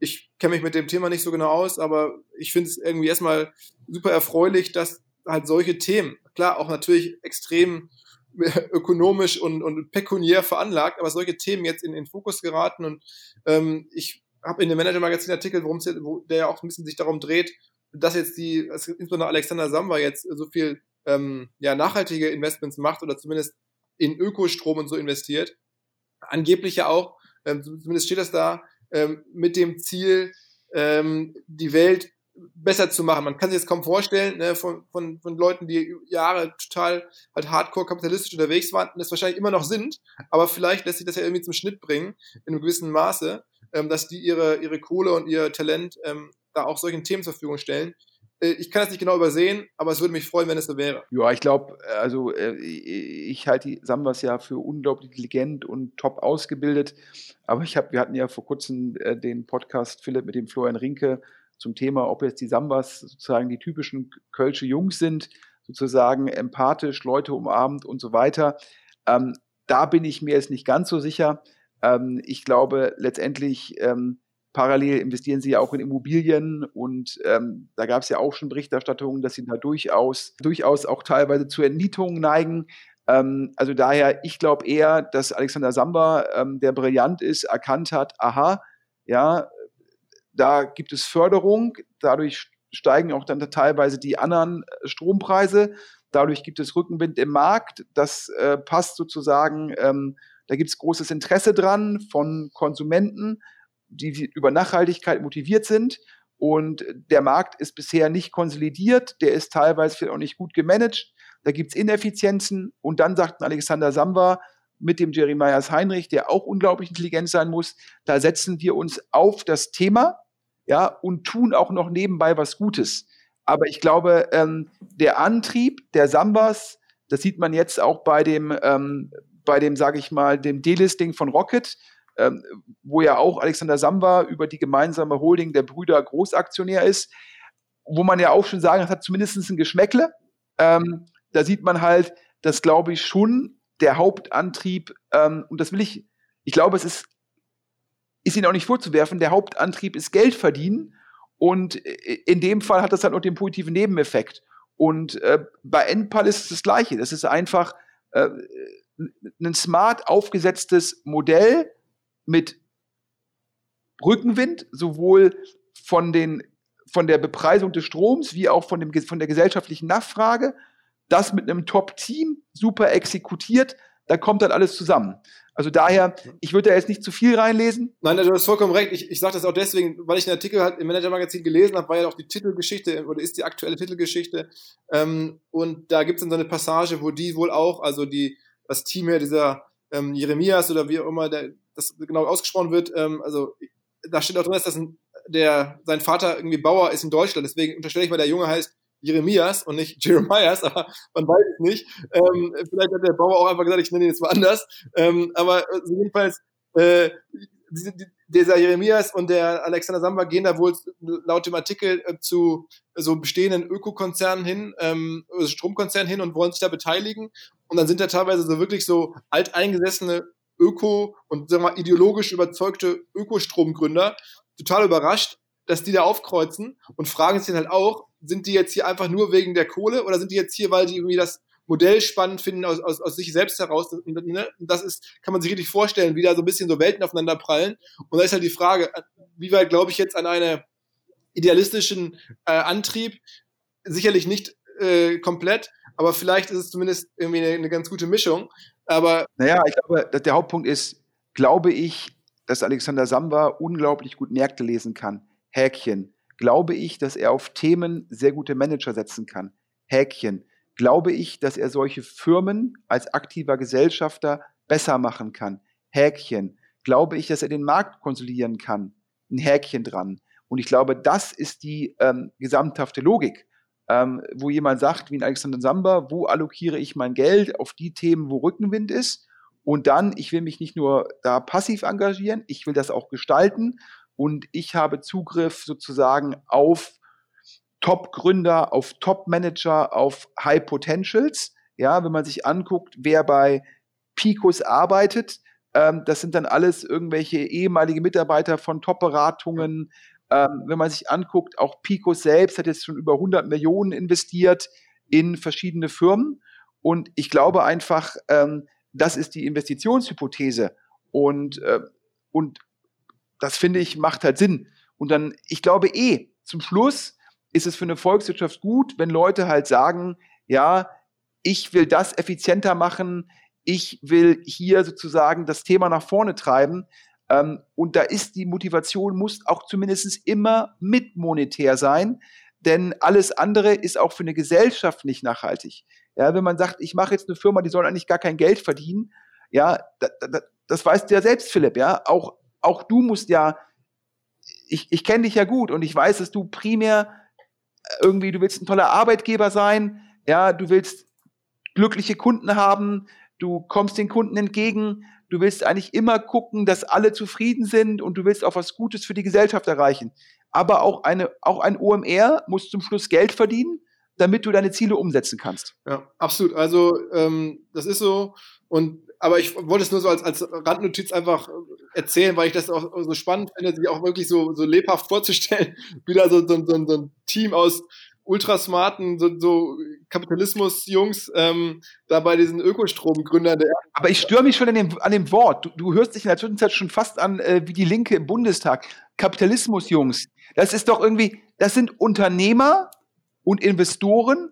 ich kenne mich mit dem Thema nicht so genau aus, aber ich finde es irgendwie erstmal super erfreulich, dass halt solche Themen, klar auch natürlich extrem ökonomisch und, und pekuniär veranlagt, aber solche Themen jetzt in den Fokus geraten und ähm, ich habe in dem Manager-Magazin-Artikel, worum es der ja auch ein bisschen sich darum dreht, dass jetzt die, insbesondere Alexander Samba jetzt so viel ähm, ja, nachhaltige Investments macht oder zumindest in Ökostrom und so investiert. Angeblich ja auch, ähm, zumindest steht das da, ähm, mit dem Ziel, ähm, die Welt besser zu machen. Man kann sich das kaum vorstellen, ne, von, von, von Leuten, die Jahre total halt hardcore kapitalistisch unterwegs waren und das wahrscheinlich immer noch sind, aber vielleicht lässt sich das ja irgendwie zum Schnitt bringen, in einem gewissen Maße, ähm, dass die ihre, ihre Kohle und ihr Talent ähm, da auch solchen Themen zur Verfügung stellen. Äh, ich kann das nicht genau übersehen, aber es würde mich freuen, wenn es so wäre. Ja, ich glaube, also äh, ich halte die Sambas ja für unglaublich intelligent und top ausgebildet. Aber ich habe, wir hatten ja vor kurzem äh, den Podcast Philipp mit dem Florian Rinke zum Thema, ob jetzt die Sambas sozusagen die typischen Kölsche Jungs sind, sozusagen empathisch, Leute umarmt und so weiter. Ähm, da bin ich mir jetzt nicht ganz so sicher. Ähm, ich glaube, letztendlich ähm, parallel investieren sie ja auch in Immobilien und ähm, da gab es ja auch schon Berichterstattungen, dass sie da durchaus, durchaus auch teilweise zu Entnietungen neigen. Ähm, also daher, ich glaube eher, dass Alexander Samba, ähm, der brillant ist, erkannt hat, aha, ja, da gibt es Förderung, dadurch steigen auch dann teilweise die anderen äh, Strompreise, dadurch gibt es Rückenwind im Markt, das äh, passt sozusagen, ähm, da gibt es großes Interesse dran von Konsumenten, die über Nachhaltigkeit motiviert sind. Und der Markt ist bisher nicht konsolidiert, der ist teilweise vielleicht auch nicht gut gemanagt. Da gibt es Ineffizienzen. Und dann sagt Alexander Samba mit dem Jeremias Heinrich, der auch unglaublich intelligent sein muss, da setzen wir uns auf das Thema ja, und tun auch noch nebenbei was Gutes. Aber ich glaube, ähm, der Antrieb der Sambas, das sieht man jetzt auch bei dem, ähm, bei dem, sage ich mal, dem Delisting von Rocket, ähm, wo ja auch Alexander Samba über die gemeinsame Holding der Brüder Großaktionär ist, wo man ja auch schon sagen, das hat zumindest ein Geschmäckle. Ähm, da sieht man halt, dass, glaube ich, schon der Hauptantrieb, ähm, und das will ich, ich glaube, es ist ist ihnen auch nicht vorzuwerfen. Der Hauptantrieb ist Geld verdienen. Und in dem Fall hat das halt noch den positiven Nebeneffekt. Und äh, bei Endpal ist es das Gleiche. Das ist einfach äh, ein smart aufgesetztes Modell mit Rückenwind, sowohl von, den, von der Bepreisung des Stroms wie auch von, dem, von der gesellschaftlichen Nachfrage. Das mit einem Top-Team, super exekutiert, da kommt dann alles zusammen. Also daher, ich würde da jetzt nicht zu viel reinlesen. Nein, du hast vollkommen recht. Ich, ich sage das auch deswegen, weil ich den Artikel halt im Manager-Magazin gelesen habe, war ja auch die Titelgeschichte oder ist die aktuelle Titelgeschichte. Ähm, und da gibt es dann so eine Passage, wo die wohl auch, also die, das Team hier, dieser ähm, Jeremias oder wie auch immer der, das genau ausgesprochen wird, ähm, also da steht auch drin, dass das ein, der, sein Vater irgendwie Bauer ist in Deutschland. Deswegen unterstelle ich mal, der Junge heißt Jeremias und nicht Jeremias, aber man weiß es nicht. Ähm, vielleicht hat der Bauer auch einfach gesagt, ich nenne ihn jetzt mal anders. Ähm, aber äh, jedenfalls, äh, dieser Jeremias und der Alexander Samba gehen da wohl laut dem Artikel äh, zu so bestehenden Ökokonzernen hin, ähm, also Stromkonzernen hin und wollen sich da beteiligen. Und dann sind da teilweise so wirklich so alteingesessene Öko- und sagen wir mal, ideologisch überzeugte Ökostromgründer total überrascht, dass die da aufkreuzen und fragen sich dann halt auch, sind die jetzt hier einfach nur wegen der Kohle oder sind die jetzt hier, weil die irgendwie das Modell spannend finden aus, aus, aus sich selbst heraus. Ne, das ist, kann man sich richtig vorstellen, wie da so ein bisschen so Welten aufeinander prallen. Und da ist halt die Frage, wie weit glaube ich jetzt an einen idealistischen äh, Antrieb? Sicherlich nicht äh, komplett, aber vielleicht ist es zumindest irgendwie eine, eine ganz gute Mischung. Aber naja, ich glaube, der Hauptpunkt ist, glaube ich, dass Alexander Samba unglaublich gut Märkte lesen kann. Häkchen. Glaube ich, dass er auf Themen sehr gute Manager setzen kann. Häkchen glaube ich, dass er solche Firmen als aktiver Gesellschafter besser machen kann. Häkchen. Glaube ich, dass er den Markt konsolidieren kann. Ein Häkchen dran. Und ich glaube, das ist die ähm, gesamthafte Logik, ähm, wo jemand sagt, wie ein Alexander Samba, wo allokiere ich mein Geld auf die Themen, wo Rückenwind ist. Und dann, ich will mich nicht nur da passiv engagieren, ich will das auch gestalten. Und ich habe Zugriff sozusagen auf Top-Gründer, auf Top-Manager, auf High Potentials. Ja, wenn man sich anguckt, wer bei Picos arbeitet, ähm, das sind dann alles irgendwelche ehemalige Mitarbeiter von Top-Beratungen. Ähm, wenn man sich anguckt, auch Picos selbst hat jetzt schon über 100 Millionen investiert in verschiedene Firmen. Und ich glaube einfach, ähm, das ist die Investitionshypothese. Und, äh, und das finde ich macht halt Sinn. Und dann, ich glaube eh, zum Schluss ist es für eine Volkswirtschaft gut, wenn Leute halt sagen, ja, ich will das effizienter machen, ich will hier sozusagen das Thema nach vorne treiben. Ähm, und da ist die Motivation, muss auch zumindest immer mit monetär sein, denn alles andere ist auch für eine Gesellschaft nicht nachhaltig. Ja, wenn man sagt, ich mache jetzt eine Firma, die soll eigentlich gar kein Geld verdienen, ja, da, da, das weißt du ja selbst, Philipp, ja, auch, auch du musst ja, ich, ich kenne dich ja gut und ich weiß, dass du primär irgendwie, du willst ein toller Arbeitgeber sein, ja, du willst glückliche Kunden haben, du kommst den Kunden entgegen, du willst eigentlich immer gucken, dass alle zufrieden sind und du willst auch was Gutes für die Gesellschaft erreichen. Aber auch eine, auch ein OMR muss zum Schluss Geld verdienen, damit du deine Ziele umsetzen kannst. Ja, absolut. Also ähm, das ist so. Und aber ich wollte es nur so als, als Randnotiz einfach erzählen, weil ich das auch so spannend finde, sich auch wirklich so, so lebhaft vorzustellen, wieder so, so, so, so ein Team aus ultrasmarten, so, so Kapitalismus-Jungs, ähm, da bei diesen Ökostromgründern. Aber ich störe mich schon an dem, an dem Wort. Du, du hörst dich in der Zwischenzeit schon fast an äh, wie die Linke im Bundestag. Kapitalismus-Jungs. Das ist doch irgendwie, das sind Unternehmer und Investoren,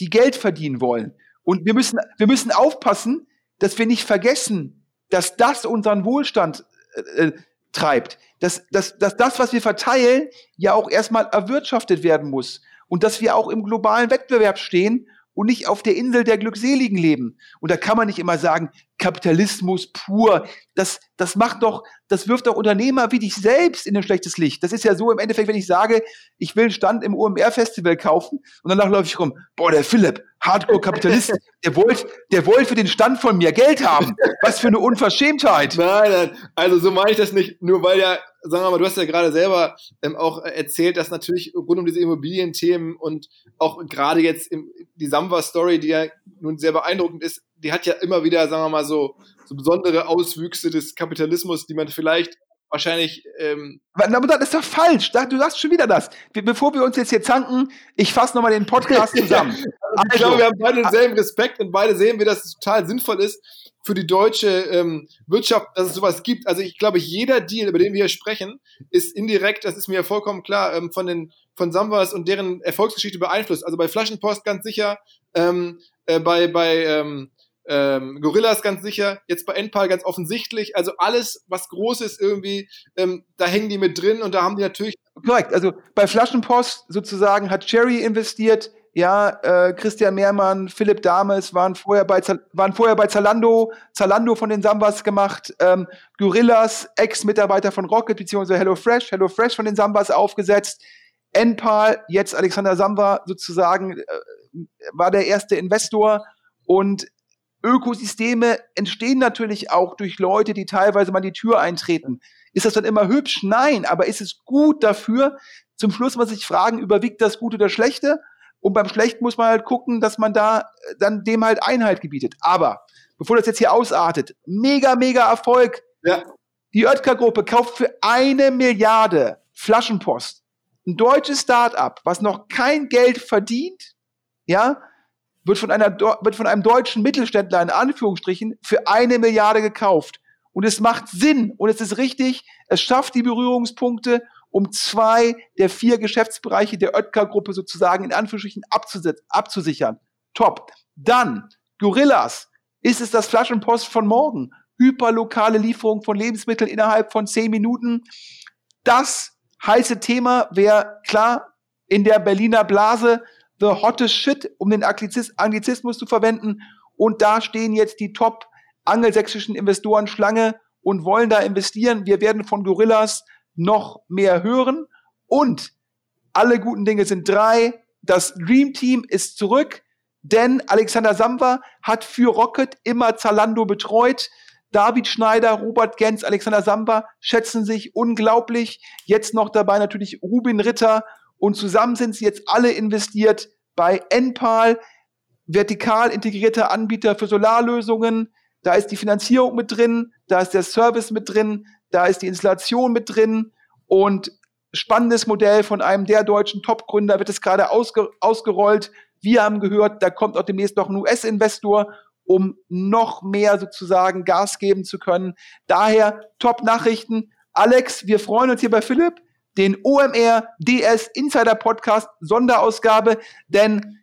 die Geld verdienen wollen. Und wir müssen, wir müssen aufpassen, dass wir nicht vergessen, dass das unseren Wohlstand äh, äh, treibt. Dass, dass, dass das, was wir verteilen, ja auch erstmal erwirtschaftet werden muss. Und dass wir auch im globalen Wettbewerb stehen und nicht auf der Insel der Glückseligen leben. Und da kann man nicht immer sagen, Kapitalismus pur. Das, das macht doch, das wirft doch Unternehmer wie dich selbst in ein schlechtes Licht. Das ist ja so im Endeffekt, wenn ich sage, ich will einen Stand im OMR-Festival kaufen und danach läufe ich rum, boah, der Philipp, Hardcore-Kapitalist, der wollte der wollt für den Stand von mir Geld haben. Was für eine Unverschämtheit. Nein, nein, also so meine ich das nicht, nur weil ja, sagen wir mal, du hast ja gerade selber ähm, auch erzählt, dass natürlich rund um diese Immobilienthemen und auch gerade jetzt im, die Samba-Story, die ja nun sehr beeindruckend ist, die hat ja immer wieder, sagen wir mal, so, so besondere Auswüchse des Kapitalismus, die man vielleicht wahrscheinlich. Ähm Aber das ist doch falsch. Du sagst schon wieder das. Bevor wir uns jetzt hier zanken, ich fasse nochmal den Podcast zusammen. also, ich glaube, wir haben beide denselben Respekt und beide sehen wir, dass es total sinnvoll ist für die deutsche ähm, Wirtschaft, dass es sowas gibt. Also ich glaube, jeder Deal, über den wir hier sprechen, ist indirekt, das ist mir vollkommen klar, ähm, von den von Sambas und deren Erfolgsgeschichte beeinflusst. Also bei Flaschenpost ganz sicher, ähm, äh, bei bei ähm, ähm, Gorillas ganz sicher, jetzt bei Endpal ganz offensichtlich. Also alles, was groß ist irgendwie, ähm, da hängen die mit drin und da haben die natürlich. Korrekt, also bei Flaschenpost sozusagen hat Cherry investiert, ja, äh, Christian Mehrmann, Philipp Dames waren vorher bei, waren vorher bei Zalando, Zalando von den Sambas gemacht, ähm, Gorillas, Ex-Mitarbeiter von Rocket beziehungsweise HelloFresh, HelloFresh von den Sambas aufgesetzt, Enpal, jetzt Alexander Samba sozusagen, äh, war der erste Investor und Ökosysteme entstehen natürlich auch durch Leute, die teilweise mal die Tür eintreten. Ist das dann immer hübsch? Nein, aber ist es gut dafür? Zum Schluss muss man sich fragen, überwiegt das Gute oder Schlechte? Und beim Schlechten muss man halt gucken, dass man da äh, dann dem halt Einhalt gebietet. Aber bevor das jetzt hier ausartet, mega, mega Erfolg. Ja. Die Oetker-Gruppe kauft für eine Milliarde Flaschenpost. Ein deutsches Start-up, was noch kein Geld verdient, ja, wird von, einer, wird von einem deutschen Mittelständler in Anführungsstrichen für eine Milliarde gekauft. Und es macht Sinn und es ist richtig, es schafft die Berührungspunkte, um zwei der vier Geschäftsbereiche der Oetker-Gruppe sozusagen in Anführungsstrichen abzusichern. Top. Dann, Gorillas. Ist es das Flaschenpost von morgen? Hyperlokale Lieferung von Lebensmitteln innerhalb von zehn Minuten. Das heiße Thema wäre klar in der Berliner Blase the hottest shit, um den Anglizismus zu verwenden. Und da stehen jetzt die top angelsächsischen Investoren Schlange und wollen da investieren. Wir werden von Gorillas noch mehr hören. Und alle guten Dinge sind drei. Das Dream Team ist zurück, denn Alexander Samba hat für Rocket immer Zalando betreut. David Schneider, Robert Gens, Alexander Samba schätzen sich unglaublich. Jetzt noch dabei natürlich Rubin Ritter und zusammen sind sie jetzt alle investiert bei Enpal, vertikal integrierter Anbieter für Solarlösungen. Da ist die Finanzierung mit drin, da ist der Service mit drin, da ist die Installation mit drin und spannendes Modell von einem der deutschen Top-Gründer wird es gerade ausge ausgerollt. Wir haben gehört, da kommt auch demnächst noch ein US-Investor, um noch mehr sozusagen Gas geben zu können. Daher Top-Nachrichten. Alex, wir freuen uns hier bei Philipp den OMR DS Insider Podcast Sonderausgabe, denn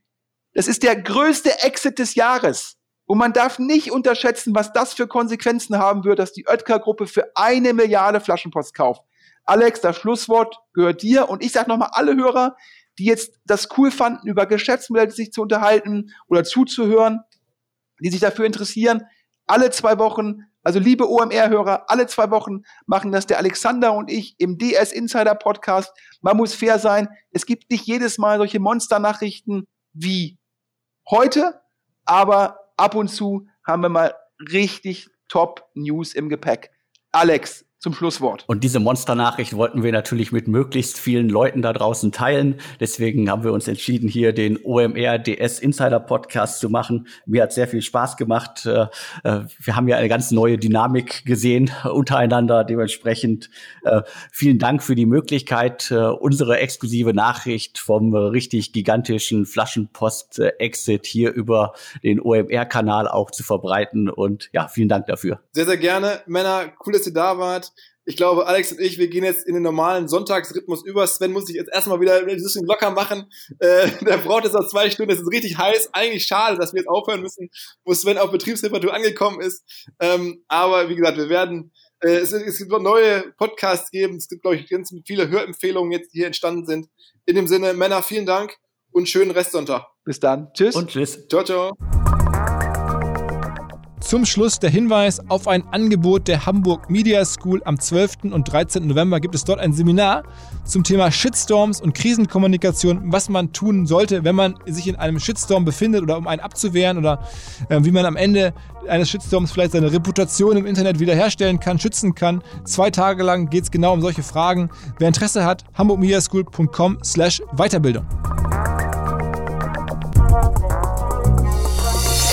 es ist der größte Exit des Jahres. Und man darf nicht unterschätzen, was das für Konsequenzen haben wird, dass die Oetker-Gruppe für eine Milliarde Flaschenpost kauft. Alex, das Schlusswort gehört dir. Und ich sage nochmal alle Hörer, die jetzt das cool fanden, über Geschäftsmodelle sich zu unterhalten oder zuzuhören, die sich dafür interessieren, alle zwei Wochen also liebe OMR-Hörer, alle zwei Wochen machen das der Alexander und ich im DS Insider Podcast. Man muss fair sein. Es gibt nicht jedes Mal solche Monster-Nachrichten wie heute, aber ab und zu haben wir mal richtig Top News im Gepäck. Alex, zum Schlusswort. Und diese Monster-Nachricht wollten wir natürlich mit möglichst vielen Leuten da draußen teilen. Deswegen haben wir uns entschieden, hier den OMR DS Insider Podcast zu machen. Mir hat sehr viel Spaß gemacht. Äh, äh, wir haben ja eine ganz neue Dynamik gesehen untereinander. Dementsprechend äh, vielen Dank für die Möglichkeit, unsere exklusive Nachricht vom richtig gigantischen Flaschenpost-Exit hier über den OMR-Kanal auch zu verbreiten. Und ja, vielen Dank dafür. Sehr, sehr gerne. Männer, cool, dass ihr da wart. Ich glaube, Alex und ich, wir gehen jetzt in den normalen Sonntagsrhythmus über. Sven muss sich jetzt erstmal wieder ein bisschen locker machen. Äh, der braucht jetzt noch zwei Stunden. Es ist richtig heiß. Eigentlich schade, dass wir jetzt aufhören müssen, wo Sven auf Betriebstemperatur angekommen ist. Ähm, aber wie gesagt, wir werden, äh, es, es gibt noch neue Podcasts geben. Es gibt, glaube ich, ganz viele Hörempfehlungen jetzt, die hier entstanden sind. In dem Sinne, Männer, vielen Dank und schönen Restsonntag. Bis dann. Tschüss. Und tschüss. Ciao, ciao. Zum Schluss der Hinweis auf ein Angebot der Hamburg Media School. Am 12. und 13. November gibt es dort ein Seminar zum Thema Shitstorms und Krisenkommunikation, was man tun sollte, wenn man sich in einem Shitstorm befindet oder um einen abzuwehren oder äh, wie man am Ende eines Shitstorms vielleicht seine Reputation im Internet wiederherstellen kann, schützen kann. Zwei Tage lang geht es genau um solche Fragen. Wer Interesse hat, hamburgmediaschool.com slash Weiterbildung.